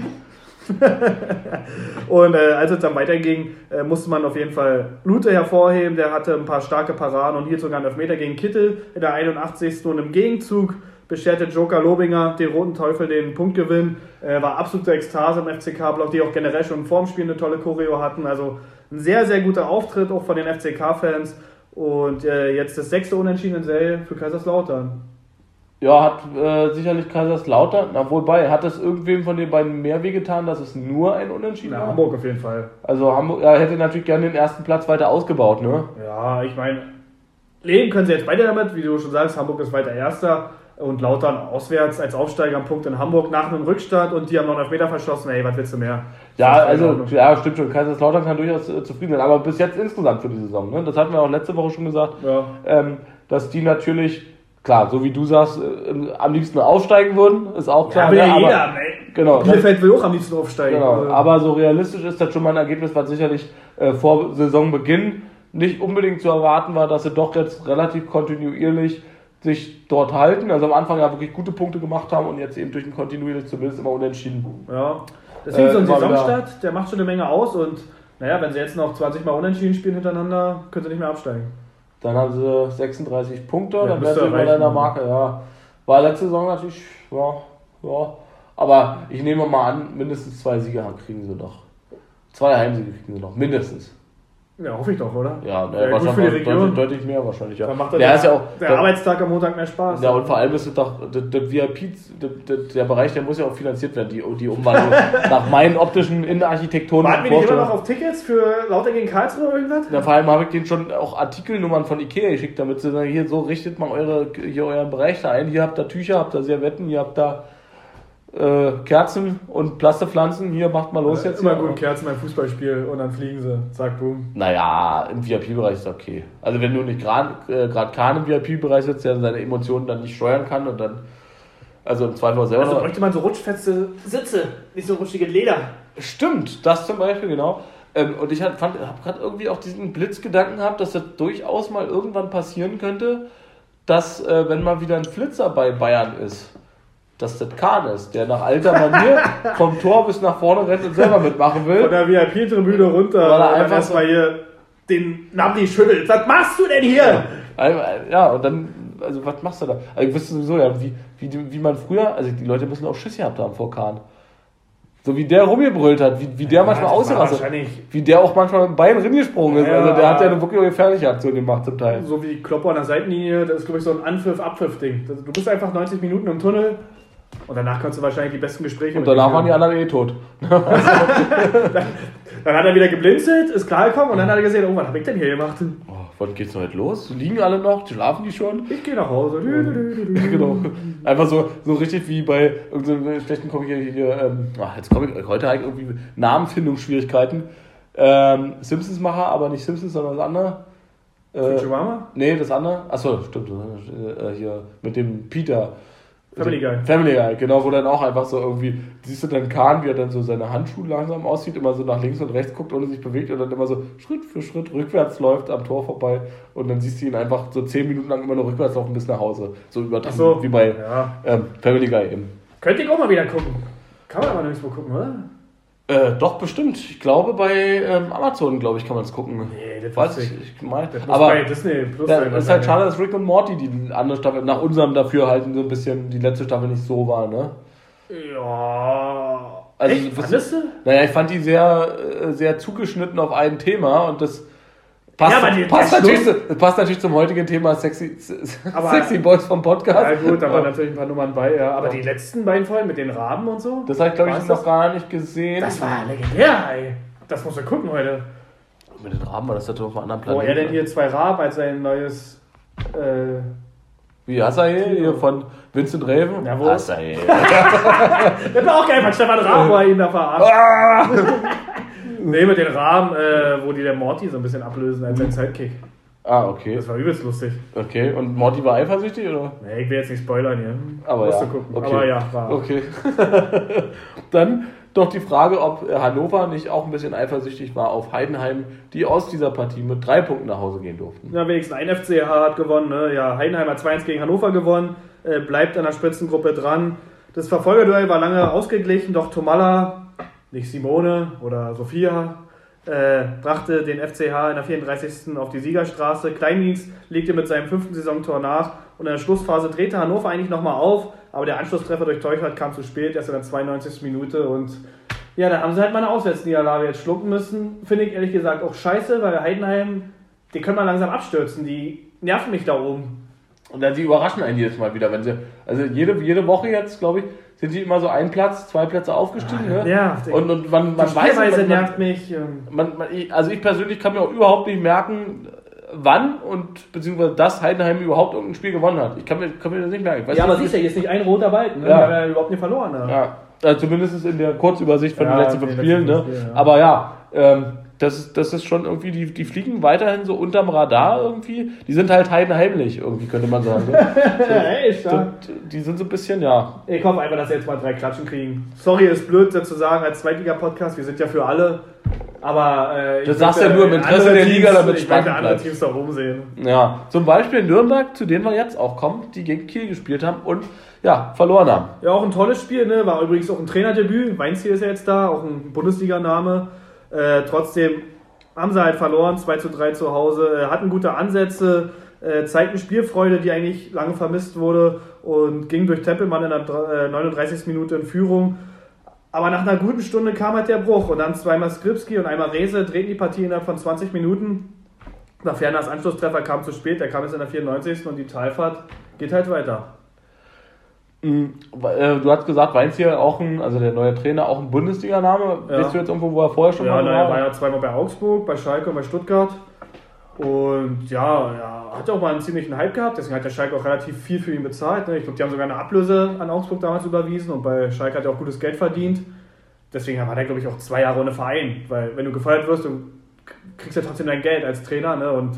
Und äh, als es dann weiterging, äh, musste man auf jeden Fall Lute hervorheben. Der hatte ein paar starke Paraden und hier sogar einen Elfmeter gegen Kittel in der 81. Und im Gegenzug bescherte Joker Lobinger den Roten Teufel den Punktgewinn. Äh, war absolute Ekstase im FCK-Block, die auch generell schon vorm Spiel eine tolle Choreo hatten. Also ein sehr, sehr guter Auftritt auch von den FCK-Fans. Und äh, jetzt das sechste Unentschieden in Serie für Kaiserslautern. Ja, hat äh, sicherlich Kaiserslautern, na wobei, hat es irgendwem von den beiden mehr wehgetan, dass es nur ein Unentschieden war? Hamburg auf jeden Fall. Also Hamburg ja, hätte natürlich gerne den ersten Platz weiter ausgebaut, ne? Ja, ich meine, leben können sie jetzt beide damit, wie du schon sagst, Hamburg ist weiter Erster und Lautern auswärts als Aufsteiger am Punkt in Hamburg nach einem Rückstand und die haben noch einen Elfmeter verschossen, ey, was willst du mehr? Ja, Das also, ja, stimmt schon. Kaiserslautern kann durchaus äh, zufrieden sein, aber bis jetzt insgesamt für die Saison, ne? Das hatten wir auch letzte Woche schon gesagt, Ja. ähm, dass die natürlich, klar, so wie du sagst, äh, am liebsten aufsteigen würden, ist auch klar. will ne? ja aber, jeder, ey. Genau. Bielefeld will auch am liebsten aufsteigen. Genau, Also, aber so realistisch ist das schon mal ein Ergebnis, was sicherlich äh, vor Saisonbeginn nicht unbedingt zu erwarten war, dass sie doch jetzt relativ kontinuierlich sich dort halten. Also am Anfang ja wirklich gute Punkte gemacht haben und jetzt eben durch ein kontinuierlich zumindest immer unentschieden. ja. Deswegen Äh, so ein wieder- Saisonstart, der macht schon eine Menge aus und naja, wenn sie jetzt noch 20 Mal unentschieden spielen hintereinander, können sie nicht mehr absteigen. Dann haben sie 36 Punkte, Ja, dann wären sie bei reichen. deiner Marke. Ja. War letzte Saison natürlich, ja, ja. Aber ich nehme mal an, mindestens zwei Siege kriegen sie noch. Zwei Heimsiege kriegen sie noch, mindestens. Ja, hoffe ich doch, oder? Ja, ne, Ja, gut für die wahrscheinlich Region. deutlich, deutlich mehr wahrscheinlich. Ja. Dann macht der der, ja auch, der der- Arbeitstag am Montag mehr Spaß. Ja, und vor allem ist es doch, der, der VIP, der, der, der Bereich, der muss ja auch finanziert werden, die, die Umwandlung nach meinen optischen innenarchitektonischen Warten wir nicht immer noch auf Tickets für Lauter gegen Karlsruhe oder irgendwas? Ja, vor allem habe ich denen schon auch Artikelnummern von Ikea geschickt, damit sie sagen, hier so richtet mal eure, hier euren Bereich da ein. Hier habt ihr Tücher, habt ihr Servietten, hier habt ihr äh, Kerzen und Plastepflanzen. Hier macht mal los jetzt. Immer gut, Kerzen beim Fußballspiel und dann fliegen sie. Zack, boom. Naja, im VIP-Bereich ist okay. Also wenn du nicht gerade äh, Kahn im VIP-Bereich sitzt, der seine Emotionen dann nicht steuern kann und dann, also im Zweifel selber Also bräuchte man so rutschfeste Sitze, nicht so rutschiges Leder. Stimmt, das zum Beispiel, genau. Ähm, und ich habe gerade irgendwie auch diesen Blitzgedanken gehabt, dass das durchaus mal irgendwann passieren könnte, dass, äh, wenn mal wieder ein Flitzer bei Bayern ist, dass das Kahn ist, der nach alter Manier vom Tor bis nach vorne rennt und selber mitmachen Von will. der VIP-Tribüne runter. Weil er einfach erstmal hier den Nabli schüttelt. Was machst du denn hier? Ja, und dann, also was machst du da? Also, ich wüsste sowieso, ja, wie, wie, wie man früher, also die Leute müssen auch Schiss gehabt haben vor Kahn. So wie der rumgebrüllt hat, wie, wie der manchmal das war ausgerastet Wahrscheinlich Wie der auch manchmal mit dem Bein reingesprungen ist. Ja. Also der hat ja eine wirklich gefährliche Aktion gemacht zum Teil. so wie Klopper an der Seitenlinie. Das ist, glaube ich, so ein Anpfiff-Abpfiff-Ding. Du bist einfach 90 Minuten im Tunnel und danach kannst du wahrscheinlich die besten Gespräche Und danach waren die anderen eh tot. Dann hat er wieder geblinzelt, ist klar gekommen und dann hat er gesehen, oh, was hab ich denn hier gemacht? Oh, wann geht's heute los? Liegen alle noch? Schlafen die schon? Ich gehe nach Hause. Genau. Einfach so, so richtig wie bei irgendeinem schlechten Comic hier. hier ähm, ach, jetzt komme ich heute halt irgendwie Namenfindungsschwierigkeiten. Ähm, Simpsons-Macher, aber nicht Simpsons, sondern das andere. Äh, Futurama? nee, das andere. Achso, stimmt. Äh, hier mit dem Peter. Family Guy. Family Guy, genau, wo dann auch einfach so irgendwie, siehst du dann Kahn, wie er dann so seine Handschuhe langsam aussieht, immer so nach links und rechts guckt, ohne sich bewegt und dann immer so Schritt für Schritt rückwärts läuft am Tor vorbei und dann siehst du ihn einfach so zehn Minuten lang immer nur rückwärts laufen bis nach Hause. So übertrieben, so. wie bei Ja. ähm, Family Guy eben. Könnte ich auch mal wieder gucken. Kann man aber nirgendwo gucken, oder? Äh, doch, bestimmt. Ich glaube, bei ähm, Amazon, glaube ich, kann man es gucken. Nee, das Weiß ich, ich. meine. Das Aber bei Disney Plus es ist halt schade, dass Rick und Morty die andere Staffel, nach unserem Dafürhalten so ein bisschen die letzte Staffel nicht so war, ne? Ja. Also, Echt? was- Fandest du? Naja, ich fand die sehr, äh, sehr zugeschnitten auf ein Thema und das passt, Ja, aber die- passt, natürlich, zu- das passt natürlich zum heutigen Thema Sexy, Aber- Sexy Boys vom Podcast. Ja gut, da waren natürlich ein paar Nummern bei, ja. Aber die letzten beiden Folgen mit den Raben und so? Das habe ich, glaube ich, noch gar nicht gesehen. Das war legendär, ey. Das musst du gucken heute. Mit den Raben war das natürlich auf einem anderen Wo Planeten. er denn hier zwei Raben als sein neues. Äh, Wie heißt er hier? hier von Vincent Raven? Ja, wo- Asael. das war auch geil, von Stefan wo er ihn da verarscht. Nee, mit den Raben, äh, wo die der Morty so ein bisschen ablösen als sein Sidekick. ah, okay. Das war übelst lustig. Okay, und Morty war eifersüchtig, oder? Nee, ich will jetzt nicht spoilern hier. Aber Musst ja. du gucken. Okay. Aber ja, war. Okay. Dann doch die Frage, ob Hannover nicht auch ein bisschen eifersüchtig war auf Heidenheim, die aus dieser Partie mit drei Punkten nach Hause gehen durften. Ja, wenigstens ein FCH hat gewonnen. Ne? Ja, Heidenheim hat 2-1 gegen Hannover gewonnen, äh, bleibt an der Spitzengruppe dran. Das Verfolgerduell war lange ausgeglichen, doch Tomalla, nicht Simone oder Sophia, äh, brachte den FCH in der 34. auf die Siegerstraße. Kleindienst legte mit seinem fünften Saisontor nach und in der Schlussphase drehte Hannover eigentlich nochmal auf, aber der Anschlusstreffer durch Teuchert kam zu spät, erst in der 92. Minute und ja, da haben sie halt mal eine Auswärtsniederlage jetzt schlucken müssen. Finde ich ehrlich gesagt auch scheiße, weil Heidenheim, die können mal langsam abstürzen, die nerven mich da oben. Und dann sie überraschen einen jedes Mal wieder, wenn sie, also jede, jede Woche jetzt, glaube ich, sind sie immer so ein Platz, zwei Plätze aufgestiegen. ne? Ja, Und, und man, man die weiß, man, nervt mich. ähm, man, man, also ich persönlich kann mir auch überhaupt nicht merken, wann und beziehungsweise dass Heidenheim überhaupt irgendein Spiel gewonnen hat. Ich kann mir, kann mir das nicht merken. Ich weiß Ja, aber nicht, siehst du, ist nicht ein roter Balken, ne? Ja. Wir haben ja überhaupt nicht verloren. Ne? Ja, also zumindest in der Kurzübersicht von Ja, den letzten die fünf Spielen. Ne? Spiele, ja. Aber ja, ähm, das, ist- das ist schon irgendwie, die, die fliegen weiterhin so unterm Radar irgendwie. Die sind halt heidenheimlich irgendwie, könnte man sagen. Ne? hey, stark. die, sind so ein bisschen, ja. Ich hoffe einfach, dass sie jetzt mal drei Klatschen kriegen. Sorry, ist blöd das zu sagen als Zweitliga-Podcast. Wir sind ja für alle. Aber äh, Das sagst ja nur im Interesse der Liga, Teams- damit ich möchte andere. Teams da oben sehen. Ja, zum Beispiel Nürnberg, zu denen wir jetzt auch kommen, die gegen Kiel gespielt haben und ja, verloren haben. Ja, auch ein tolles Spiel, ne? War übrigens auch ein Trainerdebüt. Weinziel ist ja jetzt da, auch ein Bundesliga-Name. Äh, trotzdem haben sie halt verloren, 2 zu 3 zu Hause, äh, hatten gute Ansätze, äh, zeigten Spielfreude, die eigentlich lange vermisst wurde und ging durch Teppelmann in der dr- äh, 39. Minute in Führung. Aber nach einer guten Stunde kam halt der Bruch und dann zweimal Skripski und einmal Rese drehten die Partie innerhalb von 20 Minuten. Nach Ferners Anschlusstreffer kam zu spät, der kam jetzt in der 94. und die Talfahrt geht halt weiter. Mhm. Äh, Du hast gesagt, Weinziel auch ein, also der neue Trainer, auch ein Bundesliga-Name. Ja. Weißt du jetzt irgendwo, wo er vorher schon Ja, mal na, er war? war ja zweimal bei Augsburg, bei Schalke und bei Stuttgart. Und ja, er hat auch mal einen ziemlichen Hype gehabt, deswegen hat der Schalke auch relativ viel für ihn bezahlt. Ne? Ich glaube, die haben sogar eine Ablöse an Augsburg damals überwiesen und bei Schalke hat er auch gutes Geld verdient. Deswegen war der, glaube ich, auch zwei Jahre ohne Verein. Weil wenn du gefeuert wirst, du kriegst ja trotzdem dein Geld als Trainer. Ne? Und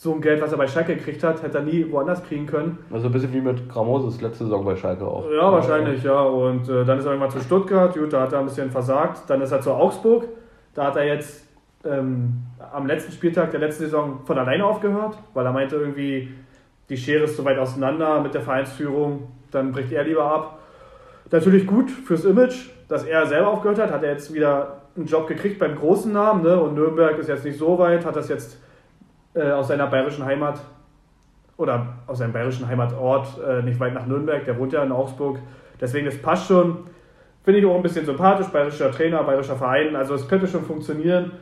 so ein Geld, was er bei Schalke gekriegt hat, hätte er nie woanders kriegen können. Also ein bisschen wie mit Gramoses letzte Saison bei Schalke auch. Ja, wahrscheinlich, ja. Und äh, dann ist er irgendwann zu Stuttgart, gut, da hat er ein bisschen versagt. Dann ist er zu Augsburg. Da hat er jetzt ähm, am letzten Spieltag der letzten Saison von alleine aufgehört, weil er meinte irgendwie, die Schere ist so weit auseinander mit der Vereinsführung, dann bricht er lieber ab. Natürlich gut fürs Image, dass er selber aufgehört hat, hat er jetzt wieder einen Job gekriegt beim großen Namen, ne? Und Nürnberg ist jetzt nicht so weit, hat das jetzt äh, aus seiner bayerischen Heimat oder aus seinem bayerischen Heimatort äh, nicht weit nach Nürnberg, der wohnt ja in Augsburg. Deswegen, das passt schon. Finde ich auch ein bisschen sympathisch, bayerischer Trainer, bayerischer Verein. Also es könnte schon funktionieren.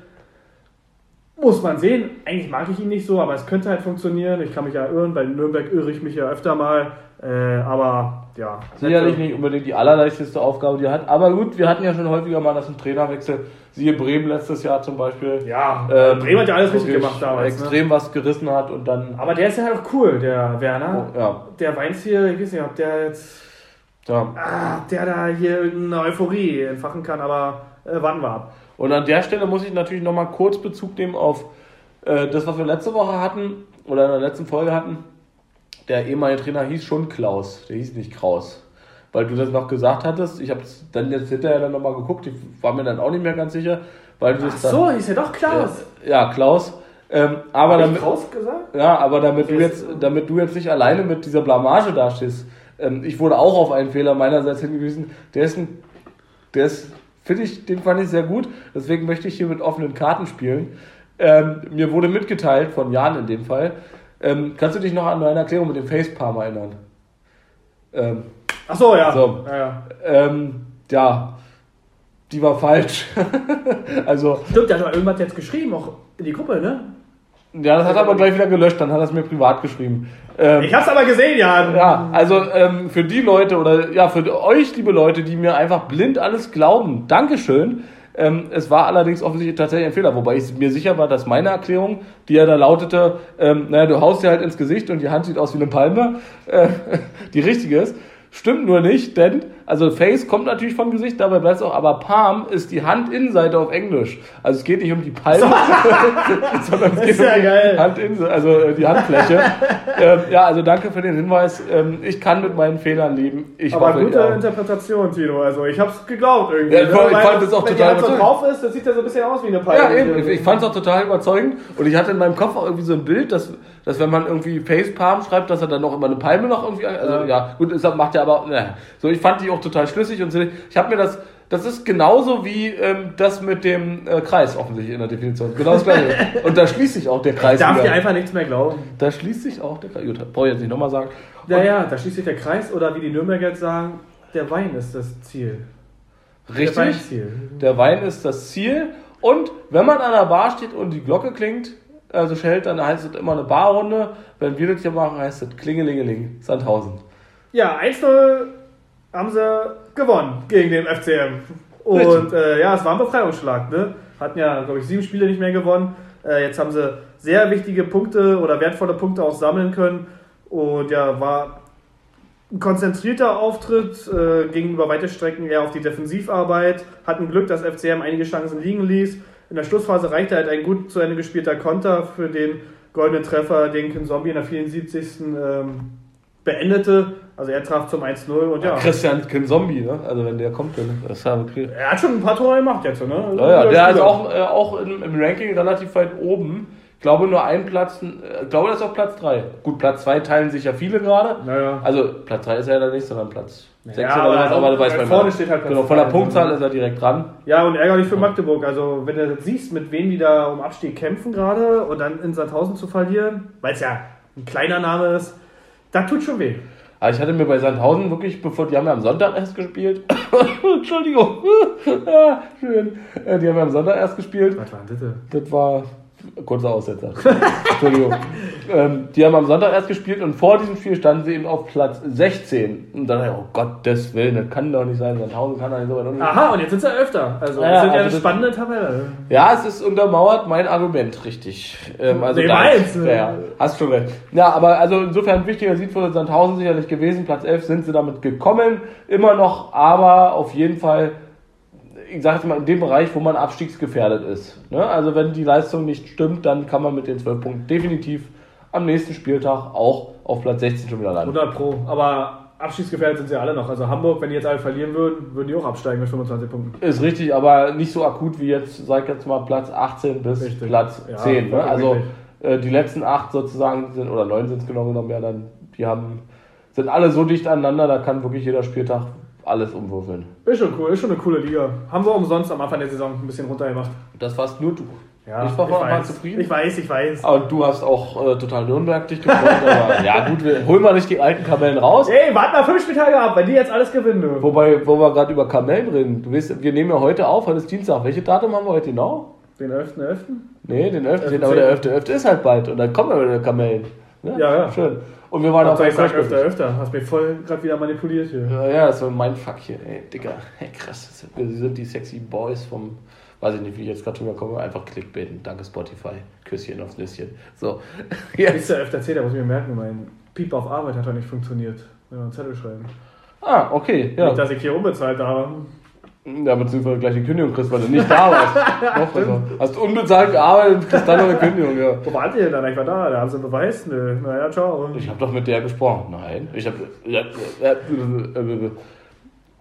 Muss man sehen. Eigentlich mag ich ihn nicht so, aber es könnte halt funktionieren. Ich kann mich ja irren, bei Nürnberg irre ich mich ja öfter mal. Äh, aber ja. Sicherlich nicht unbedingt die allerleichteste Aufgabe, die er hat. Aber gut, wir hatten ja schon häufiger mal das ein Trainerwechsel. Siehe Bremen letztes Jahr zum Beispiel. Ja, Ähm, Bremen hat ja alles richtig gemacht damals. Ne? Extrem was gerissen hat und dann. Aber der ist ja halt auch cool, der Werner. Oh, ja, Der Weins hier, ich weiß nicht, ob der jetzt ja. ah, der da hier irgendeine Euphorie entfachen kann, aber äh, wir ab. Und an der Stelle muss ich natürlich nochmal kurz Bezug nehmen auf äh, das, was wir letzte Woche hatten oder in der letzten Folge hatten. Der ehemalige Trainer hieß schon Klaus, der hieß nicht Kraus. Weil du das noch gesagt hattest, ich habe dann jetzt hinterher dann nochmal geguckt, ich war mir dann auch nicht mehr ganz sicher, weil du Ach das dann, so, hieß ja doch Klaus. Äh, ja, Klaus. Ähm, aber Hab damit, Kraus gesagt? ja, aber damit du jetzt, damit du jetzt nicht alleine mit dieser Blamage dastehst, ähm, ich wurde auch auf einen Fehler meinerseits hingewiesen. Der ist ein, der ist, finde ich, den fand ich sehr gut. Deswegen möchte ich hier mit offenen Karten spielen. Ähm, mir wurde mitgeteilt, von Jan in dem Fall, ähm, kannst du dich noch an meine Erklärung mit dem Facepalm erinnern? Ähm, Ach so, ja. So. ja, ja. ähm, ja, die war falsch. also, Stimmt, der hat irgendwas jetzt geschrieben, auch in die Gruppe, ne? ja, das hat er aber gleich wieder gelöscht, dann hat er es mir privat geschrieben. Ähm, Ich hab's aber gesehen, Jan. Ja, also ähm, für die Leute oder ja, für euch, liebe Leute, die mir einfach blind alles glauben, Dankeschön. Ähm, es war allerdings offensichtlich tatsächlich ein Fehler, wobei ich mir sicher war, dass meine Erklärung, die ja da lautete, ähm, naja, du haust dir halt ins Gesicht und die Hand sieht aus wie eine Palme, äh, die richtige ist. Stimmt nur nicht, denn, also Face kommt natürlich vom Gesicht, dabei bleibt es auch, aber Palm ist die Handinnenseite auf Englisch. Also es geht nicht um die Palme, sondern es geht ja um die geil. Handinnenseite, also äh, die Handfläche. ähm, ja, also danke für den Hinweis. Ähm, ich kann mit meinen Fehlern leben. Ich Aber hoffe, gute. Interpretation, Tino. Also ich hab's geglaubt irgendwie. Ja, ich ne? fand- ich fand das auch wenn total die Hand so drauf ist, das sieht ja so ein bisschen aus wie eine Palme. Ja, eben. Ich, ich fand es auch total überzeugend. Und ich hatte in meinem Kopf auch irgendwie so ein Bild, dass, dass wenn man irgendwie Facepalm schreibt, dass er dann noch immer eine Palme noch irgendwie. Also Ja. ja, gut, das macht er aber. Ne. So, ich fand die auch total schlüssig und sinnig. ich habe mir das. Das ist genauso wie ähm, das mit dem äh, Kreis offensichtlich in der Definition. Genau das gleiche. und da schließt sich auch der Kreis. Darf dir einfach nichts mehr glauben. Da schließt sich auch der Kreis. Gut, brauche ich jetzt nicht nochmal sagen. Ja, ja, da schließt sich der Kreis oder wie die Nürnberger jetzt sagen, der Wein ist das Ziel. Der Richtig. Weinziel. Der Wein ist das Ziel. Und wenn man an der Bar steht und die Glocke klingt, also schellt, dann heißt es immer eine Barrunde. Wenn wir das hier machen, heißt es Klingelingeling, Sandhausen. Ja, 1-0 haben sie gewonnen gegen den FCM. Und äh, ja, es war ein Befreiungsschlag. Ne? Hatten ja, glaube ich, sieben Spiele nicht mehr gewonnen. Äh, jetzt haben sie sehr wichtige Punkte oder wertvolle Punkte auch sammeln können. Und ja, war ein konzentrierter Auftritt äh, gegenüber weite Strecken eher auf die Defensivarbeit. Hatten Glück, dass FCM einige Chancen liegen ließ. In der Schlussphase reichte halt ein gut zu Ende gespielter Konter für den goldenen Treffer, den Kinzombie in der 74. Ähm, beendete. Also er traf zum 1-0 und ja. Christian Zombie, ne? Also wenn der kommt, dann das ist ja wirklich. Er hat schon ein paar Tore gemacht jetzt, ne? Also Ja, ja, der ist auch, äh, auch im, im Ranking relativ weit oben. Ich glaube nur ein Platz, äh, ich glaube das ist auf Platz 3. Gut, Platz 2 teilen sich ja viele gerade. Naja. Also Platz 3 ist ja dann nicht, sondern Platz 6 Ja, oder was, aber du weißt, vorne meine. steht halt Platz Genau, von der drei. Punktzahl ist er direkt dran. Ja, und ärgerlich für Magdeburg. Also, wenn du siehst, mit wem die da um Abstieg kämpfen gerade und dann in Sandhausen zu verlieren, weil es ja ein kleiner Name ist, das tut schon weh. Aber ich hatte mir bei Sandhausen wirklich, bevor die haben ja am Sonntag erst gespielt. Entschuldigung. ja, schön. Äh, Die haben ja am Sonntag erst gespielt. Was war denn das? Das war kurzer Aussetzer. Entschuldigung. ähm, die haben am Sonntag erst gespielt und vor diesem Spiel standen sie eben auf Platz 16. Und dann, oh Gottes Willen, das kann doch nicht sein. Sandhausen kann doch nicht so weit unten. Aha, und jetzt sind sie Öfter. Also, Ja, das sind ja also eine spannende Tabelle. Ja, es ist untermauert mein Argument, richtig. Ähm, also Nee, meins, Ja, ja, hast schon recht. Ja, aber also insofern wichtiger Sieg für Sandhausen sicherlich gewesen. Platz 11 sind sie damit gekommen. Immer noch, aber auf jeden Fall, ich sage jetzt mal, in dem Bereich, wo man abstiegsgefährdet ist. Ne? Also wenn die Leistung nicht stimmt, dann kann man mit den 12 Punkten definitiv am nächsten Spieltag auch auf Platz 16 schon wieder landen. 100 Pro. Aber abschiedsgefährdet sind sie alle noch. Also, Hamburg, wenn die jetzt alle verlieren würden, würden die auch absteigen mit 25 Punkten. Ist richtig, aber nicht so akut wie jetzt, sag ich jetzt mal, Platz 18 bis Richtig. Platz Ja, 10. Ne? Also äh, die letzten acht sozusagen sind, oder neun sind es genau genommen, ja, dann, die haben, sind alle so dicht aneinander, da kann wirklich jeder Spieltag alles umwürfeln. Ist schon cool, ist schon eine coole Liga. Haben wir umsonst am Anfang der Saison ein bisschen runtergemacht. Das warst nur du. Ja, ich war an weiß. zufrieden. Ich weiß, ich weiß. Aber du hast auch äh, total Nürnberg dich gefreut. aber ja, gut, wir holen mal nicht die alten Kamellen raus. Ey, warten mal fünf Spieltage ab, wenn die jetzt alles gewinnen. dürfen. Wobei, wo wir gerade über Kamellen reden. Du weißt, wir nehmen ja heute auf, heute ist Dienstag. Welches Datum haben wir heute genau? Den 11.11.? Nee, den 11. Elften, aber der 11. zehnten. 11. ist halt bald und dann kommen wir wieder Kamellen. Ne? Ja, ja. Schön. Und wir waren auch Hauptsache bei ich sag öfter, öfter. Hast mich voll gerade wieder manipuliert hier. Ja, ja, das war mein Fuck hier, ey, Digga. Hey, krass. das sind- Wir sind die sexy Boys vom, weiß ich nicht, wie ich jetzt gerade drüber komme, einfach clickbaiten. Danke Spotify. Küsschen aufs Nüsschen. So. Jetzt. Ist der öfter erzählt, da muss ich mir merken, mein Piep auf Arbeit hat doch nicht funktioniert. Wenn wir einen Zettel schreiben. Ah, okay. Ja. Nicht, dass ich hier unbezahlt habe. Ja, beziehungsweise gleich die Kündigung kriegst, weil du nicht da warst. Doch, also, hast unbezahlt gearbeitet und kriegst dann noch eine Kündigung, ja. Wo wart ihr denn dann? Ich war da, da haben sie einen Beweis. Nö. Naja, ciao. Ich habe doch mit der gesprochen. Nein. Ich habe.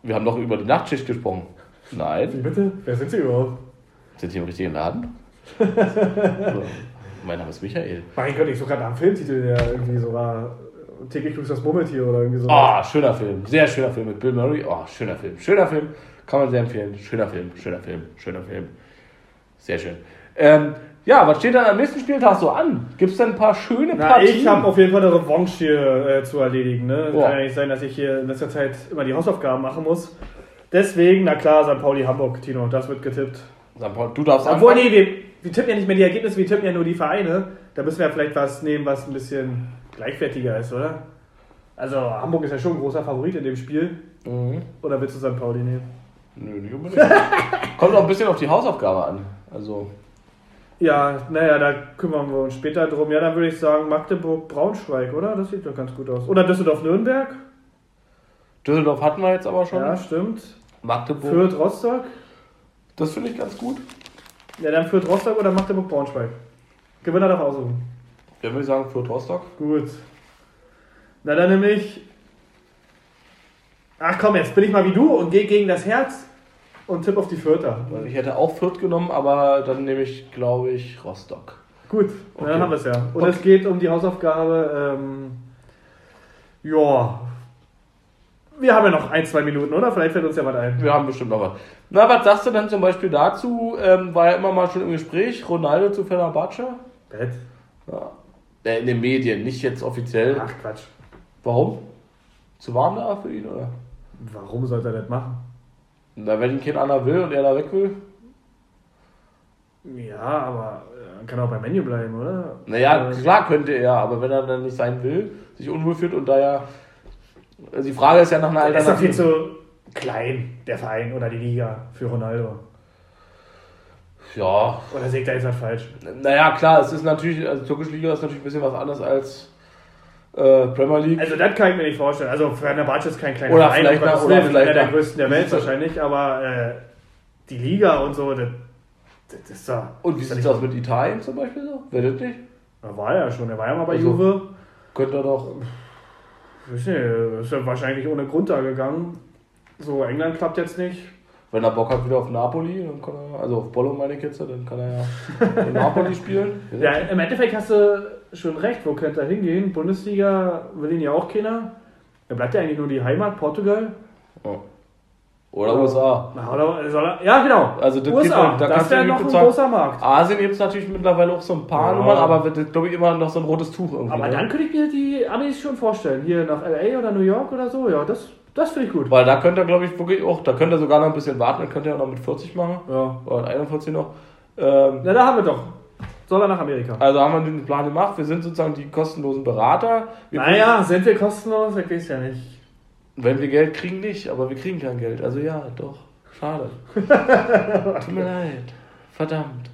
Wir haben doch über die Nachtschicht gesprochen. Nein. Wie bitte? Wer sind sie überhaupt? Sind Sie im richtigen Laden? so. Mein Name ist Michael. Mein Gott, ich suche gerade nach einem Filmtitel, der irgendwie so war. Täglich grüßt das Murmeltier oder irgendwie so. Ah, schöner Film. Sehr schöner Film mit Bill Murray. Oh, schöner Film. Schöner Film. Kann man sehr empfehlen. Schöner Film. Schöner Film. Schöner Film. Sehr schön. Ähm, ja, was steht dann am nächsten Spieltag so an? Gibt es denn ein paar schöne Na, Partien? ich habe auf jeden Fall eine Revanche hier äh, zu erledigen. Ne? Boah. Kann ja nicht sein, dass ich hier in letzter Zeit immer die Hausaufgaben machen muss. Deswegen, na klar, St. Pauli, Hamburg, Tino, das wird getippt. Sag mal, Du darfst Obwohl, anfangen. nee, wir, wir tippen ja nicht mehr die Ergebnisse, wir tippen ja nur die Vereine. Da müssen wir ja vielleicht was nehmen, was ein bisschen gleichwertiger ist, oder? Also, Hamburg ist ja schon ein großer Favorit in dem Spiel. Mhm. Oder willst du St. Pauli nehmen? Nö, nicht unbedingt. Kommt auch ein bisschen auf die Hausaufgabe an. Also, Ja, naja, da kümmern wir uns später drum. Ja, dann würde ich sagen Magdeburg-Braunschweig, oder? Das sieht doch ganz gut aus. Oder Düsseldorf-Nürnberg? Düsseldorf hatten wir jetzt aber schon. Ja, stimmt. Magdeburg. Fürth-Rostock? Das finde ich ganz gut. Ja, dann Fürth-Rostock oder Magdeburg-Braunschweig? Gewinner darf aussuchen. Ja, würde ich sagen, Fürth Rostock. Gut. Na, dann nehme ich. Ach komm, jetzt bin ich mal wie du und gehe gegen das Herz und tipp auf die Vierter. Ich hätte auch Fürth genommen, aber dann nehme ich, glaube ich, Rostock. Gut, Okay. dann haben wir es ja. Und Okay. es geht um die Hausaufgabe. Ähm, ja. Wir haben ja noch ein, zwei Minuten, oder? Vielleicht fällt uns ja was ein. Wir haben bestimmt noch was. Na, was sagst du denn zum Beispiel dazu? Ähm, war ja immer mal schon im Gespräch, Ronaldo zu Fenerbahce? Bett. Ja. Äh, in den Medien, nicht jetzt offiziell. Ach Quatsch. Warum? Zu warm da für ihn, oder? Warum sollte er das machen? Na, wenn ihn kein anderer will und er da weg will? Ja, aber er kann auch beim Menü bleiben, oder? Naja, Äh, klar könnte er, aber wenn er dann nicht sein will, sich unwohl fühlt und da ja. Also die Frage ist ja nach einer Er ist doch viel Alternative. zu klein, der Verein oder die Liga für Ronaldo. Ja, Oder sehe ich da jetzt was falsch? naja, klar, es ist natürlich, also türkische Liga ist natürlich ein bisschen was anderes als äh, Premier League. Also das kann ich mir nicht vorstellen. Also Fenerbahce ist kein kleiner Oder Verein, vielleicht nach- oder vielleicht einer der größten der Welt wahrscheinlich, aber äh, die Liga und so, das, Das ist da. Und wie sieht aus mit Italien zum Beispiel so? Wer das nicht? Er war ja schon, er war ja mal bei Also- Juve. Könnte er doch. Ich weiß nicht, ist ja wahrscheinlich ohne Grund da gegangen. So, England klappt jetzt nicht. Wenn er Bock hat wieder auf Napoli, dann kann er, also auf Bollo meine ich jetzt, dann kann er ja in Napoli spielen. Ja, im Endeffekt hast du schon recht, wo könnte er hingehen? Bundesliga will ihn ja auch keiner. Da bleibt ja eigentlich nur die Heimat, Portugal. Oder USA. Na, oder soll er, ja, genau. Also das USA, dann- da das kannst du wäre nicht noch ein großer Markt. Asien gibt es natürlich mittlerweile auch so ein paar Ja. Nummern, aber wird, glaube ich, immer noch so ein rotes Tuch irgendwie. Aber ne? dann könnte ich mir die Amis schon vorstellen. Hier nach L.A. oder New York oder so. Ja, das, das finde ich gut. Weil da könnte er, glaube ich, wirklich auch, da könnte er sogar noch ein bisschen warten, dann könnte er auch noch mit 40 machen. Ja. Oder mit 41 noch. Ähm, Na, da haben wir doch. Soll er nach Amerika? also haben wir den Plan gemacht. Wir sind sozusagen die kostenlosen Berater. Wir Naja, sind wir kostenlos? Ich weiß ja nicht. Wenn wir Geld kriegen, nicht, aber wir kriegen kein Geld. Also ja, doch. Schade. Tut mir leid. Verdammt.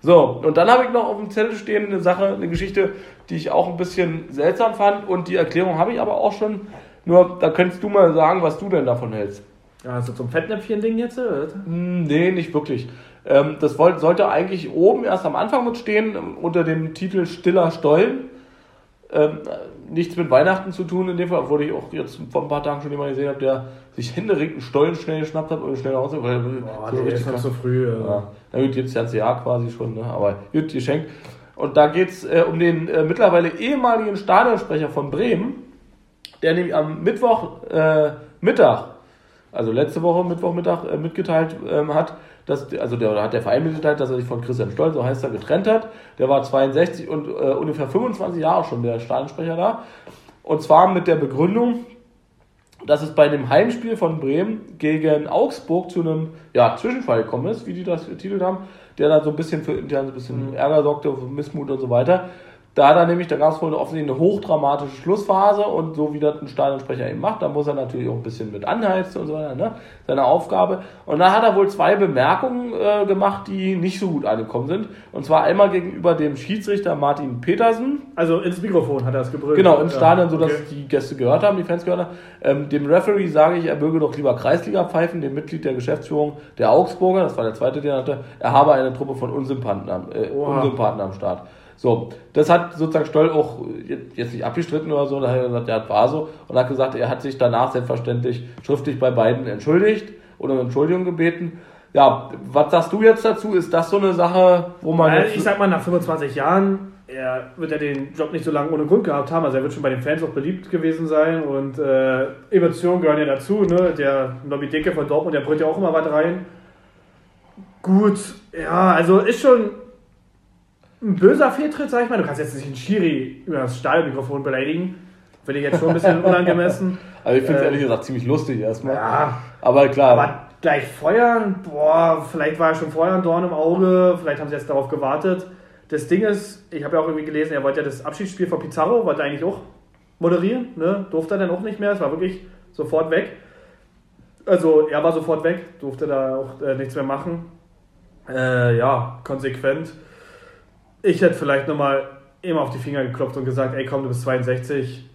So, und dann habe ich noch auf dem Zettel stehen eine Sache, eine Geschichte, die ich auch ein bisschen seltsam fand und die Erklärung habe ich aber auch schon. Nur, da könntest du mal sagen, was du denn davon hältst. Also zum Fettnäpfchen-Ding jetzt? Oder? Hm, Nee, nicht wirklich. Ähm, das sollte eigentlich oben erst am Anfang mit stehen, unter dem Titel Stiller Stollen. Ähm, nichts mit Weihnachten zu tun in dem Fall, obwohl ich auch jetzt vor ein paar Tagen schon jemanden gesehen habe, der sich händeringend einen Stollen schnell geschnappt hat und schnell nach Hause. Weil, Boah, so nee, richtig ist so früh. Ja. Ja. Na gut, jetzt das ganze Jahr quasi schon, ne? aber gut, geschenkt. Und da geht es äh, um den äh, mittlerweile ehemaligen Stadionsprecher von Bremen, der nämlich am Mittwoch äh, Mittag, also letzte Woche Mittwochmittag äh, mitgeteilt ähm, hat, dass, also der hat der Verein mitgeteilt, dass er sich von Christian Stoll, so heißt er, getrennt hat. Der war 62 und äh, ungefähr 25 Jahre schon der Stadionsprecher da. Und zwar mit der Begründung, dass es bei dem Heimspiel von Bremen gegen Augsburg zu einem ja, Zwischenfall gekommen ist, wie die das getitelt haben, der dann so ein bisschen für intern so ein bisschen Ärger sorgte, für Missmut und so weiter. Da hat er nämlich, da gab es wohl offensichtlich eine hochdramatische Schlussphase und so wie das ein Stadionsprecher eben macht, da muss er natürlich auch ein bisschen mit anheizen und so weiter, ne? seine Aufgabe. Und da hat er wohl zwei Bemerkungen äh, gemacht, die nicht so gut angekommen sind. Und zwar einmal gegenüber dem Schiedsrichter Martin Petersen, Also ins Mikrofon hat er es gebrüllt. Genau, im Ja, Stadion, sodass okay. die Gäste gehört haben, die Fans gehört haben. Ähm, dem Referee sage ich, er möge doch lieber Kreisliga pfeifen, dem Mitglied der Geschäftsführung der Augsburger, das war der zweite, den er hatte, er habe eine Truppe von Unsympathen am, äh. Unsympathen am Start. So, das hat sozusagen Stoll auch jetzt nicht abgestritten oder so, da hat er gesagt, ja, war so und hat gesagt, er hat sich danach selbstverständlich schriftlich bei beiden entschuldigt oder um Entschuldigung gebeten. Ja, was sagst du jetzt dazu? Ist das so eine Sache, wo man Also ich sag mal, nach 25 Jahren, er wird ja den Job nicht so lange ohne Grund gehabt haben. Also er wird schon bei den Fans auch beliebt gewesen sein und äh, Emotionen gehören ja dazu. Ne? Der Lobby Dicke von Dortmund, der brüllt ja auch immer was rein. Gut, ja, also ist schon ein böser Fehltritt, sag ich mal. Du kannst jetzt nicht einen Schiri über das Stahlmikrofon beleidigen. Finde ich jetzt schon ein bisschen unangemessen. also ich finde es äh, ehrlich gesagt ziemlich lustig erstmal. Ja, Aber klar. aber gleich feuern, boah, vielleicht war er schon vorher ein Dorn im Auge, vielleicht haben sie jetzt darauf gewartet. Das Ding ist, ich habe ja auch irgendwie gelesen, er wollte ja das Abschiedsspiel von Pizarro, wollte eigentlich auch moderieren, ne? durfte er dann auch nicht mehr, es war wirklich sofort weg. Also er war sofort weg, durfte da auch äh, nichts mehr machen. Äh, ja, konsequent. Ich hätte vielleicht nochmal immer auf die Finger geklopft und gesagt, ey komm, du bist 62,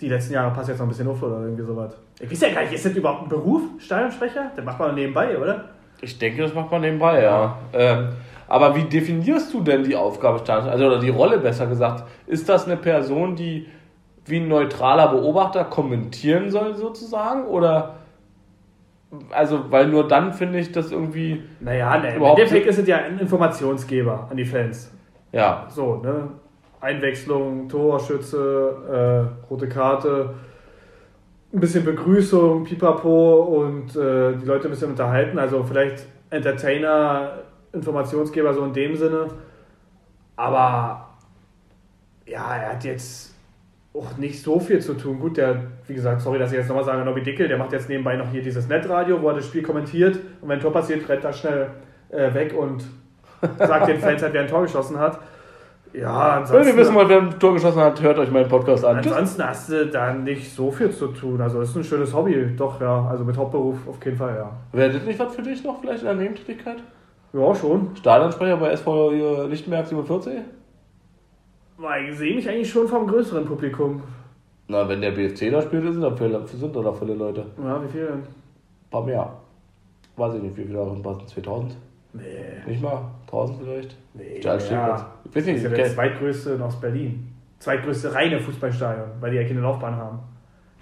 die letzten Jahre passt jetzt noch ein bisschen auf oder irgendwie sowas. Ich weiß ja gar nicht, ist das überhaupt ein Beruf, Stadionsprecher? Den macht man nebenbei, oder? Ich denke, das macht man nebenbei, ja. Ähm, aber wie definierst du denn die Aufgabe Stadions, also oder die Rolle besser gesagt? Ist das eine Person, die wie ein neutraler Beobachter kommentieren soll sozusagen oder also weil nur dann finde ich das irgendwie Naja, ne, im Endeffekt ist es ja ein Informationsgeber an die Fans. ja So, ne? Einwechslung, Torschütze, äh, rote Karte, ein bisschen Begrüßung, Pipapo und äh, die Leute ein bisschen unterhalten. Also vielleicht Entertainer, Informationsgeber so in dem Sinne. Aber ja, er hat jetzt auch nicht so viel zu tun. Gut, der, wie gesagt, sorry, dass ich jetzt nochmal sage, Nobby Dickel, der macht jetzt nebenbei noch hier dieses Netradio, wo er das Spiel kommentiert und wenn ein Tor passiert, rennt er schnell äh, weg und sagt den Fans halt, wer ein Tor geschossen hat. Ja, Wenn ansonsten, ihr wissen wollt, wer ein Tor geschossen hat, hört euch meinen Podcast an. Ansonsten hast du da nicht so viel zu tun. Also es ist ein schönes Hobby, doch, ja. Also mit Hauptberuf auf jeden Fall, ja. Wäre das nicht was für dich noch vielleicht in der Nebentätigkeit? Ja, schon. Stadionsprecher bei SV Lichtenberg 47? Weil ich sehe mich eigentlich schon vom größeren Publikum. Na, wenn der BFC da spielt, sind da viele, sind da viele Leute. Ja, wie viel denn? Ein paar mehr. Weiß ich nicht, wie viele darin passen. 2000? Nee. Nicht mal? 1000 vielleicht? Nee, Ja. Ich weiß Das nicht, ist ja der zweitgrößte in Ostberlin. Zweitgrößte reine Fußballstadion, weil die ja keine Laufbahn haben.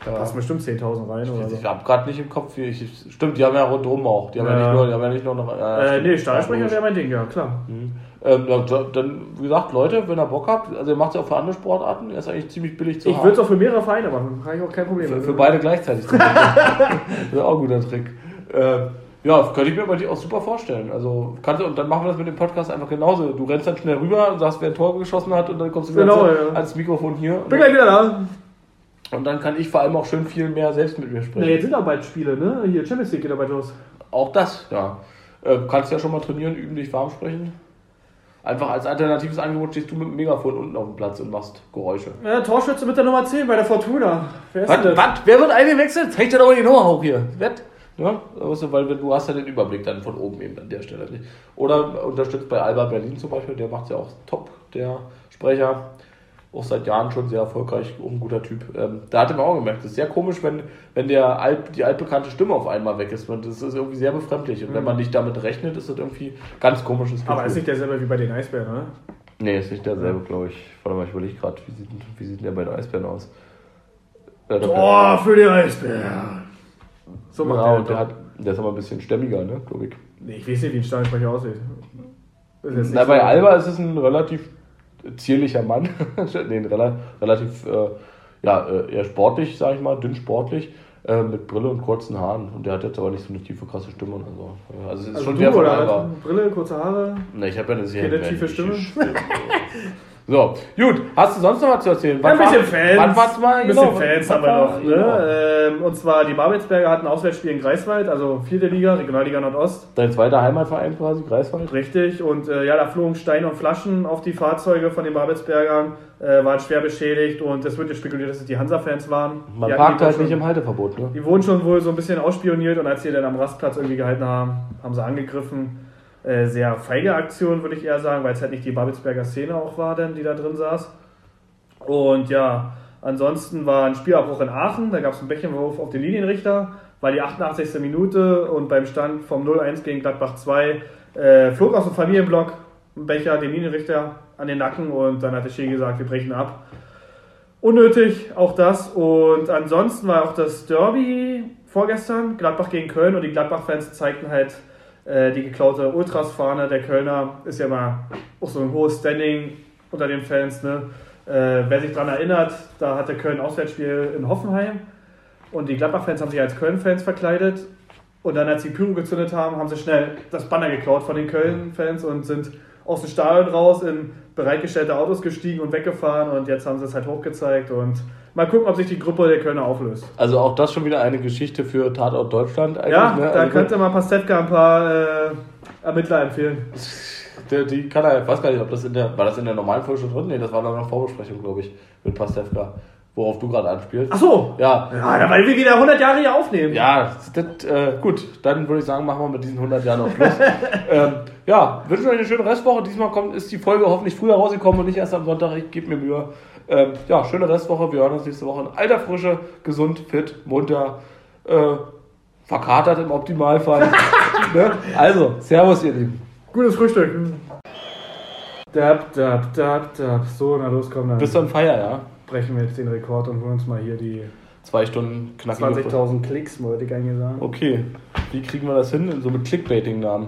Da Ja. passen bestimmt 10.000 rein oder so. Ich habe gerade nicht im Kopf, wie ich. Stimmt, die haben ja rundherum auch. Die haben ja, Ja. nicht nur, die haben ja nicht nur noch. Äh, nee, Stadionsprecher logisch. wäre mein Ding, ja klar. Mhm. Ähm, dann, wie gesagt, Leute, wenn ihr Bock habt, also ihr macht es ja auch für andere Sportarten, er ist eigentlich ziemlich billig zu Ich würde es auch für mehrere Vereine machen, habe ich auch kein Problem für, für beide gleichzeitig das wäre auch ein guter Trick. Äh, ja, könnte ich mir dir auch super vorstellen. Also kannst du, und dann machen wir das mit dem Podcast einfach genauso. Du rennst dann schnell rüber und sagst, wer ein Tor geschossen hat und dann kommst du wieder Genau, ja. ans Mikrofon hier. Bin gleich wieder da. Und dann kann ich vor allem auch schön viel mehr selbst mit mir Na, sprechen. jetzt sind auch bald Spiele, ne? Hier, Champions League geht bald los. Auch das, ja. Äh, kannst ja schon mal trainieren, üben, dich warm sprechen. Einfach als alternatives Angebot stehst du mit dem Megafon unten auf dem Platz und machst Geräusche. Ja, Torschütze mit der Nummer 10 bei der Fortuna. Wer ist Was? denn? Was? Wer wird eingewechselt? Zeig dir doch mal die Nummer hoch hier. Wett? Ja, du, weil du hast ja den Überblick dann von oben eben an der Stelle nicht. Oder unterstützt bei Alba Berlin zum Beispiel, der macht ja auch top, der Sprecher. Auch seit Jahren schon sehr erfolgreich, auch ein guter Typ. Ähm, da hatte man auch gemerkt, das ist sehr komisch, wenn, wenn der alt, die altbekannte Stimme auf einmal weg ist. Man- Das ist irgendwie sehr befremdlich. Und wenn man nicht damit rechnet, ist das irgendwie ganz komisches Gefühl. Aber ist nicht derselbe wie bei den Eisbären, oder? Nee, ist nicht derselbe, glaube ich. Warte mal, ich überlege gerade, wie sieht, wie sieht der bei den Eisbären aus? Tor für die Eisbären. So macht ja, der, und der, hat, der ist aber ein bisschen stämmiger, ne, glaube ich. Nee, ich weiß nicht, wie ein Stadionsprecher aussieht. Na, bei Alba ist es ein relativ zierlicher Mann. nee, relativ äh, ja, äh, eher sportlich, sag ich mal, dünn sportlich, äh, mit Brille und kurzen Haaren. Und der hat jetzt aber nicht so eine tiefe, krasse Stimme oder so. Ja, Also es ist Also schon du von oder? Brille, kurze Haare. Ne, ich habe ja eine sehr tiefe Stimme? So, gut. Hast du sonst noch was zu erzählen? Ja, ein bisschen war- Fans. Wann war's mal? Ein bisschen Genau, Fans haben wir noch. genau. Ne? Ähm, und zwar die Babelsberger hatten Auswärtsspiel in Greifswald, also vierte Liga, Regionalliga Nordost. Dein zweiter Heimatverein quasi, Greifswald? Richtig. Und äh, ja, da flogen Steine und Flaschen auf die Fahrzeuge von den Babelsbergern, äh, waren schwer beschädigt und es wird ja spekuliert, dass es die Hansa-Fans waren. Man Die parkt halt schon- nicht im Halteverbot, ne? Die wurden schon wohl so ein bisschen ausspioniert und als sie dann am Rastplatz irgendwie gehalten haben, haben sie angegriffen. Äh, sehr feige Aktion, würde ich eher sagen, weil es halt nicht die Babelsberger Szene auch war, denn, die da drin saß. Und ja, ansonsten war ein Spielabbruch in Aachen, da gab es einen Bächenwurf auf den Linienrichter, war die 88. Minute und beim Stand vom 0-1 gegen Gladbach 2 äh, flog aus dem Familienblock ein Becher den Linienrichter an den Nacken und dann hat der Schiri gesagt, wir brechen ab. Unnötig, auch das. Und ansonsten war auch das Derby vorgestern, Gladbach gegen Köln und die Gladbach-Fans zeigten halt äh, die geklaute Ultras-Fahne. Der Kölner ist ja mal auch so ein hohes Standing unter den Fans. Ne? Äh, wer sich daran erinnert, da hatte Köln Auswärtsspiel in Hoffenheim und die Gladbach-Fans haben sich als Köln-Fans verkleidet. Und dann, als sie Pyro gezündet haben, haben sie schnell das Banner geklaut von den Köln-Fans und sind aus dem Stadion raus in bereitgestellte Autos gestiegen und weggefahren. Und jetzt haben sie es halt hochgezeigt. Und mal gucken, ob sich die Gruppe der Kölner auflöst. Also auch das schon wieder eine Geschichte für Tatort Deutschland eigentlich. Ja, ne? da also, könnte man Pastewka ein paar äh, Ermittler empfehlen. Der, die kann er, ich weiß gar nicht, ob das in der, war das in der normalen Folge schon drin? Nee, das war noch eine Vorbesprechung, glaube ich, mit Pastewka, worauf du gerade anspielst. Ach so. Ja, Ja, weil wir wieder 100 Jahre hier aufnehmen. ja, das, äh, gut, dann würde ich sagen, machen wir mit diesen 100 Jahren noch Schluss. ähm, ja, wünschen euch eine schöne Restwoche. Diesmal kommt, ist die Folge hoffentlich früher rausgekommen und nicht erst am Sonntag. Ich gebe mir Mühe. Ähm, ja, schöne Restwoche. Wir hören uns nächste Woche in alter Frische, gesund, fit, munter, äh, verkatert im Optimalfall. ne? Also, Servus, ihr Lieben. Gutes Frühstück. Dab, dab, dab, dab. So, na los, komm, dann Bist du on fire, ja? brechen wir jetzt den Rekord und holen uns mal hier die Zwei Stunden knackige 20.000 Klicks, wollte ich eigentlich sagen. Okay, wie kriegen wir das hin? So mit Clickbaiting-Namen.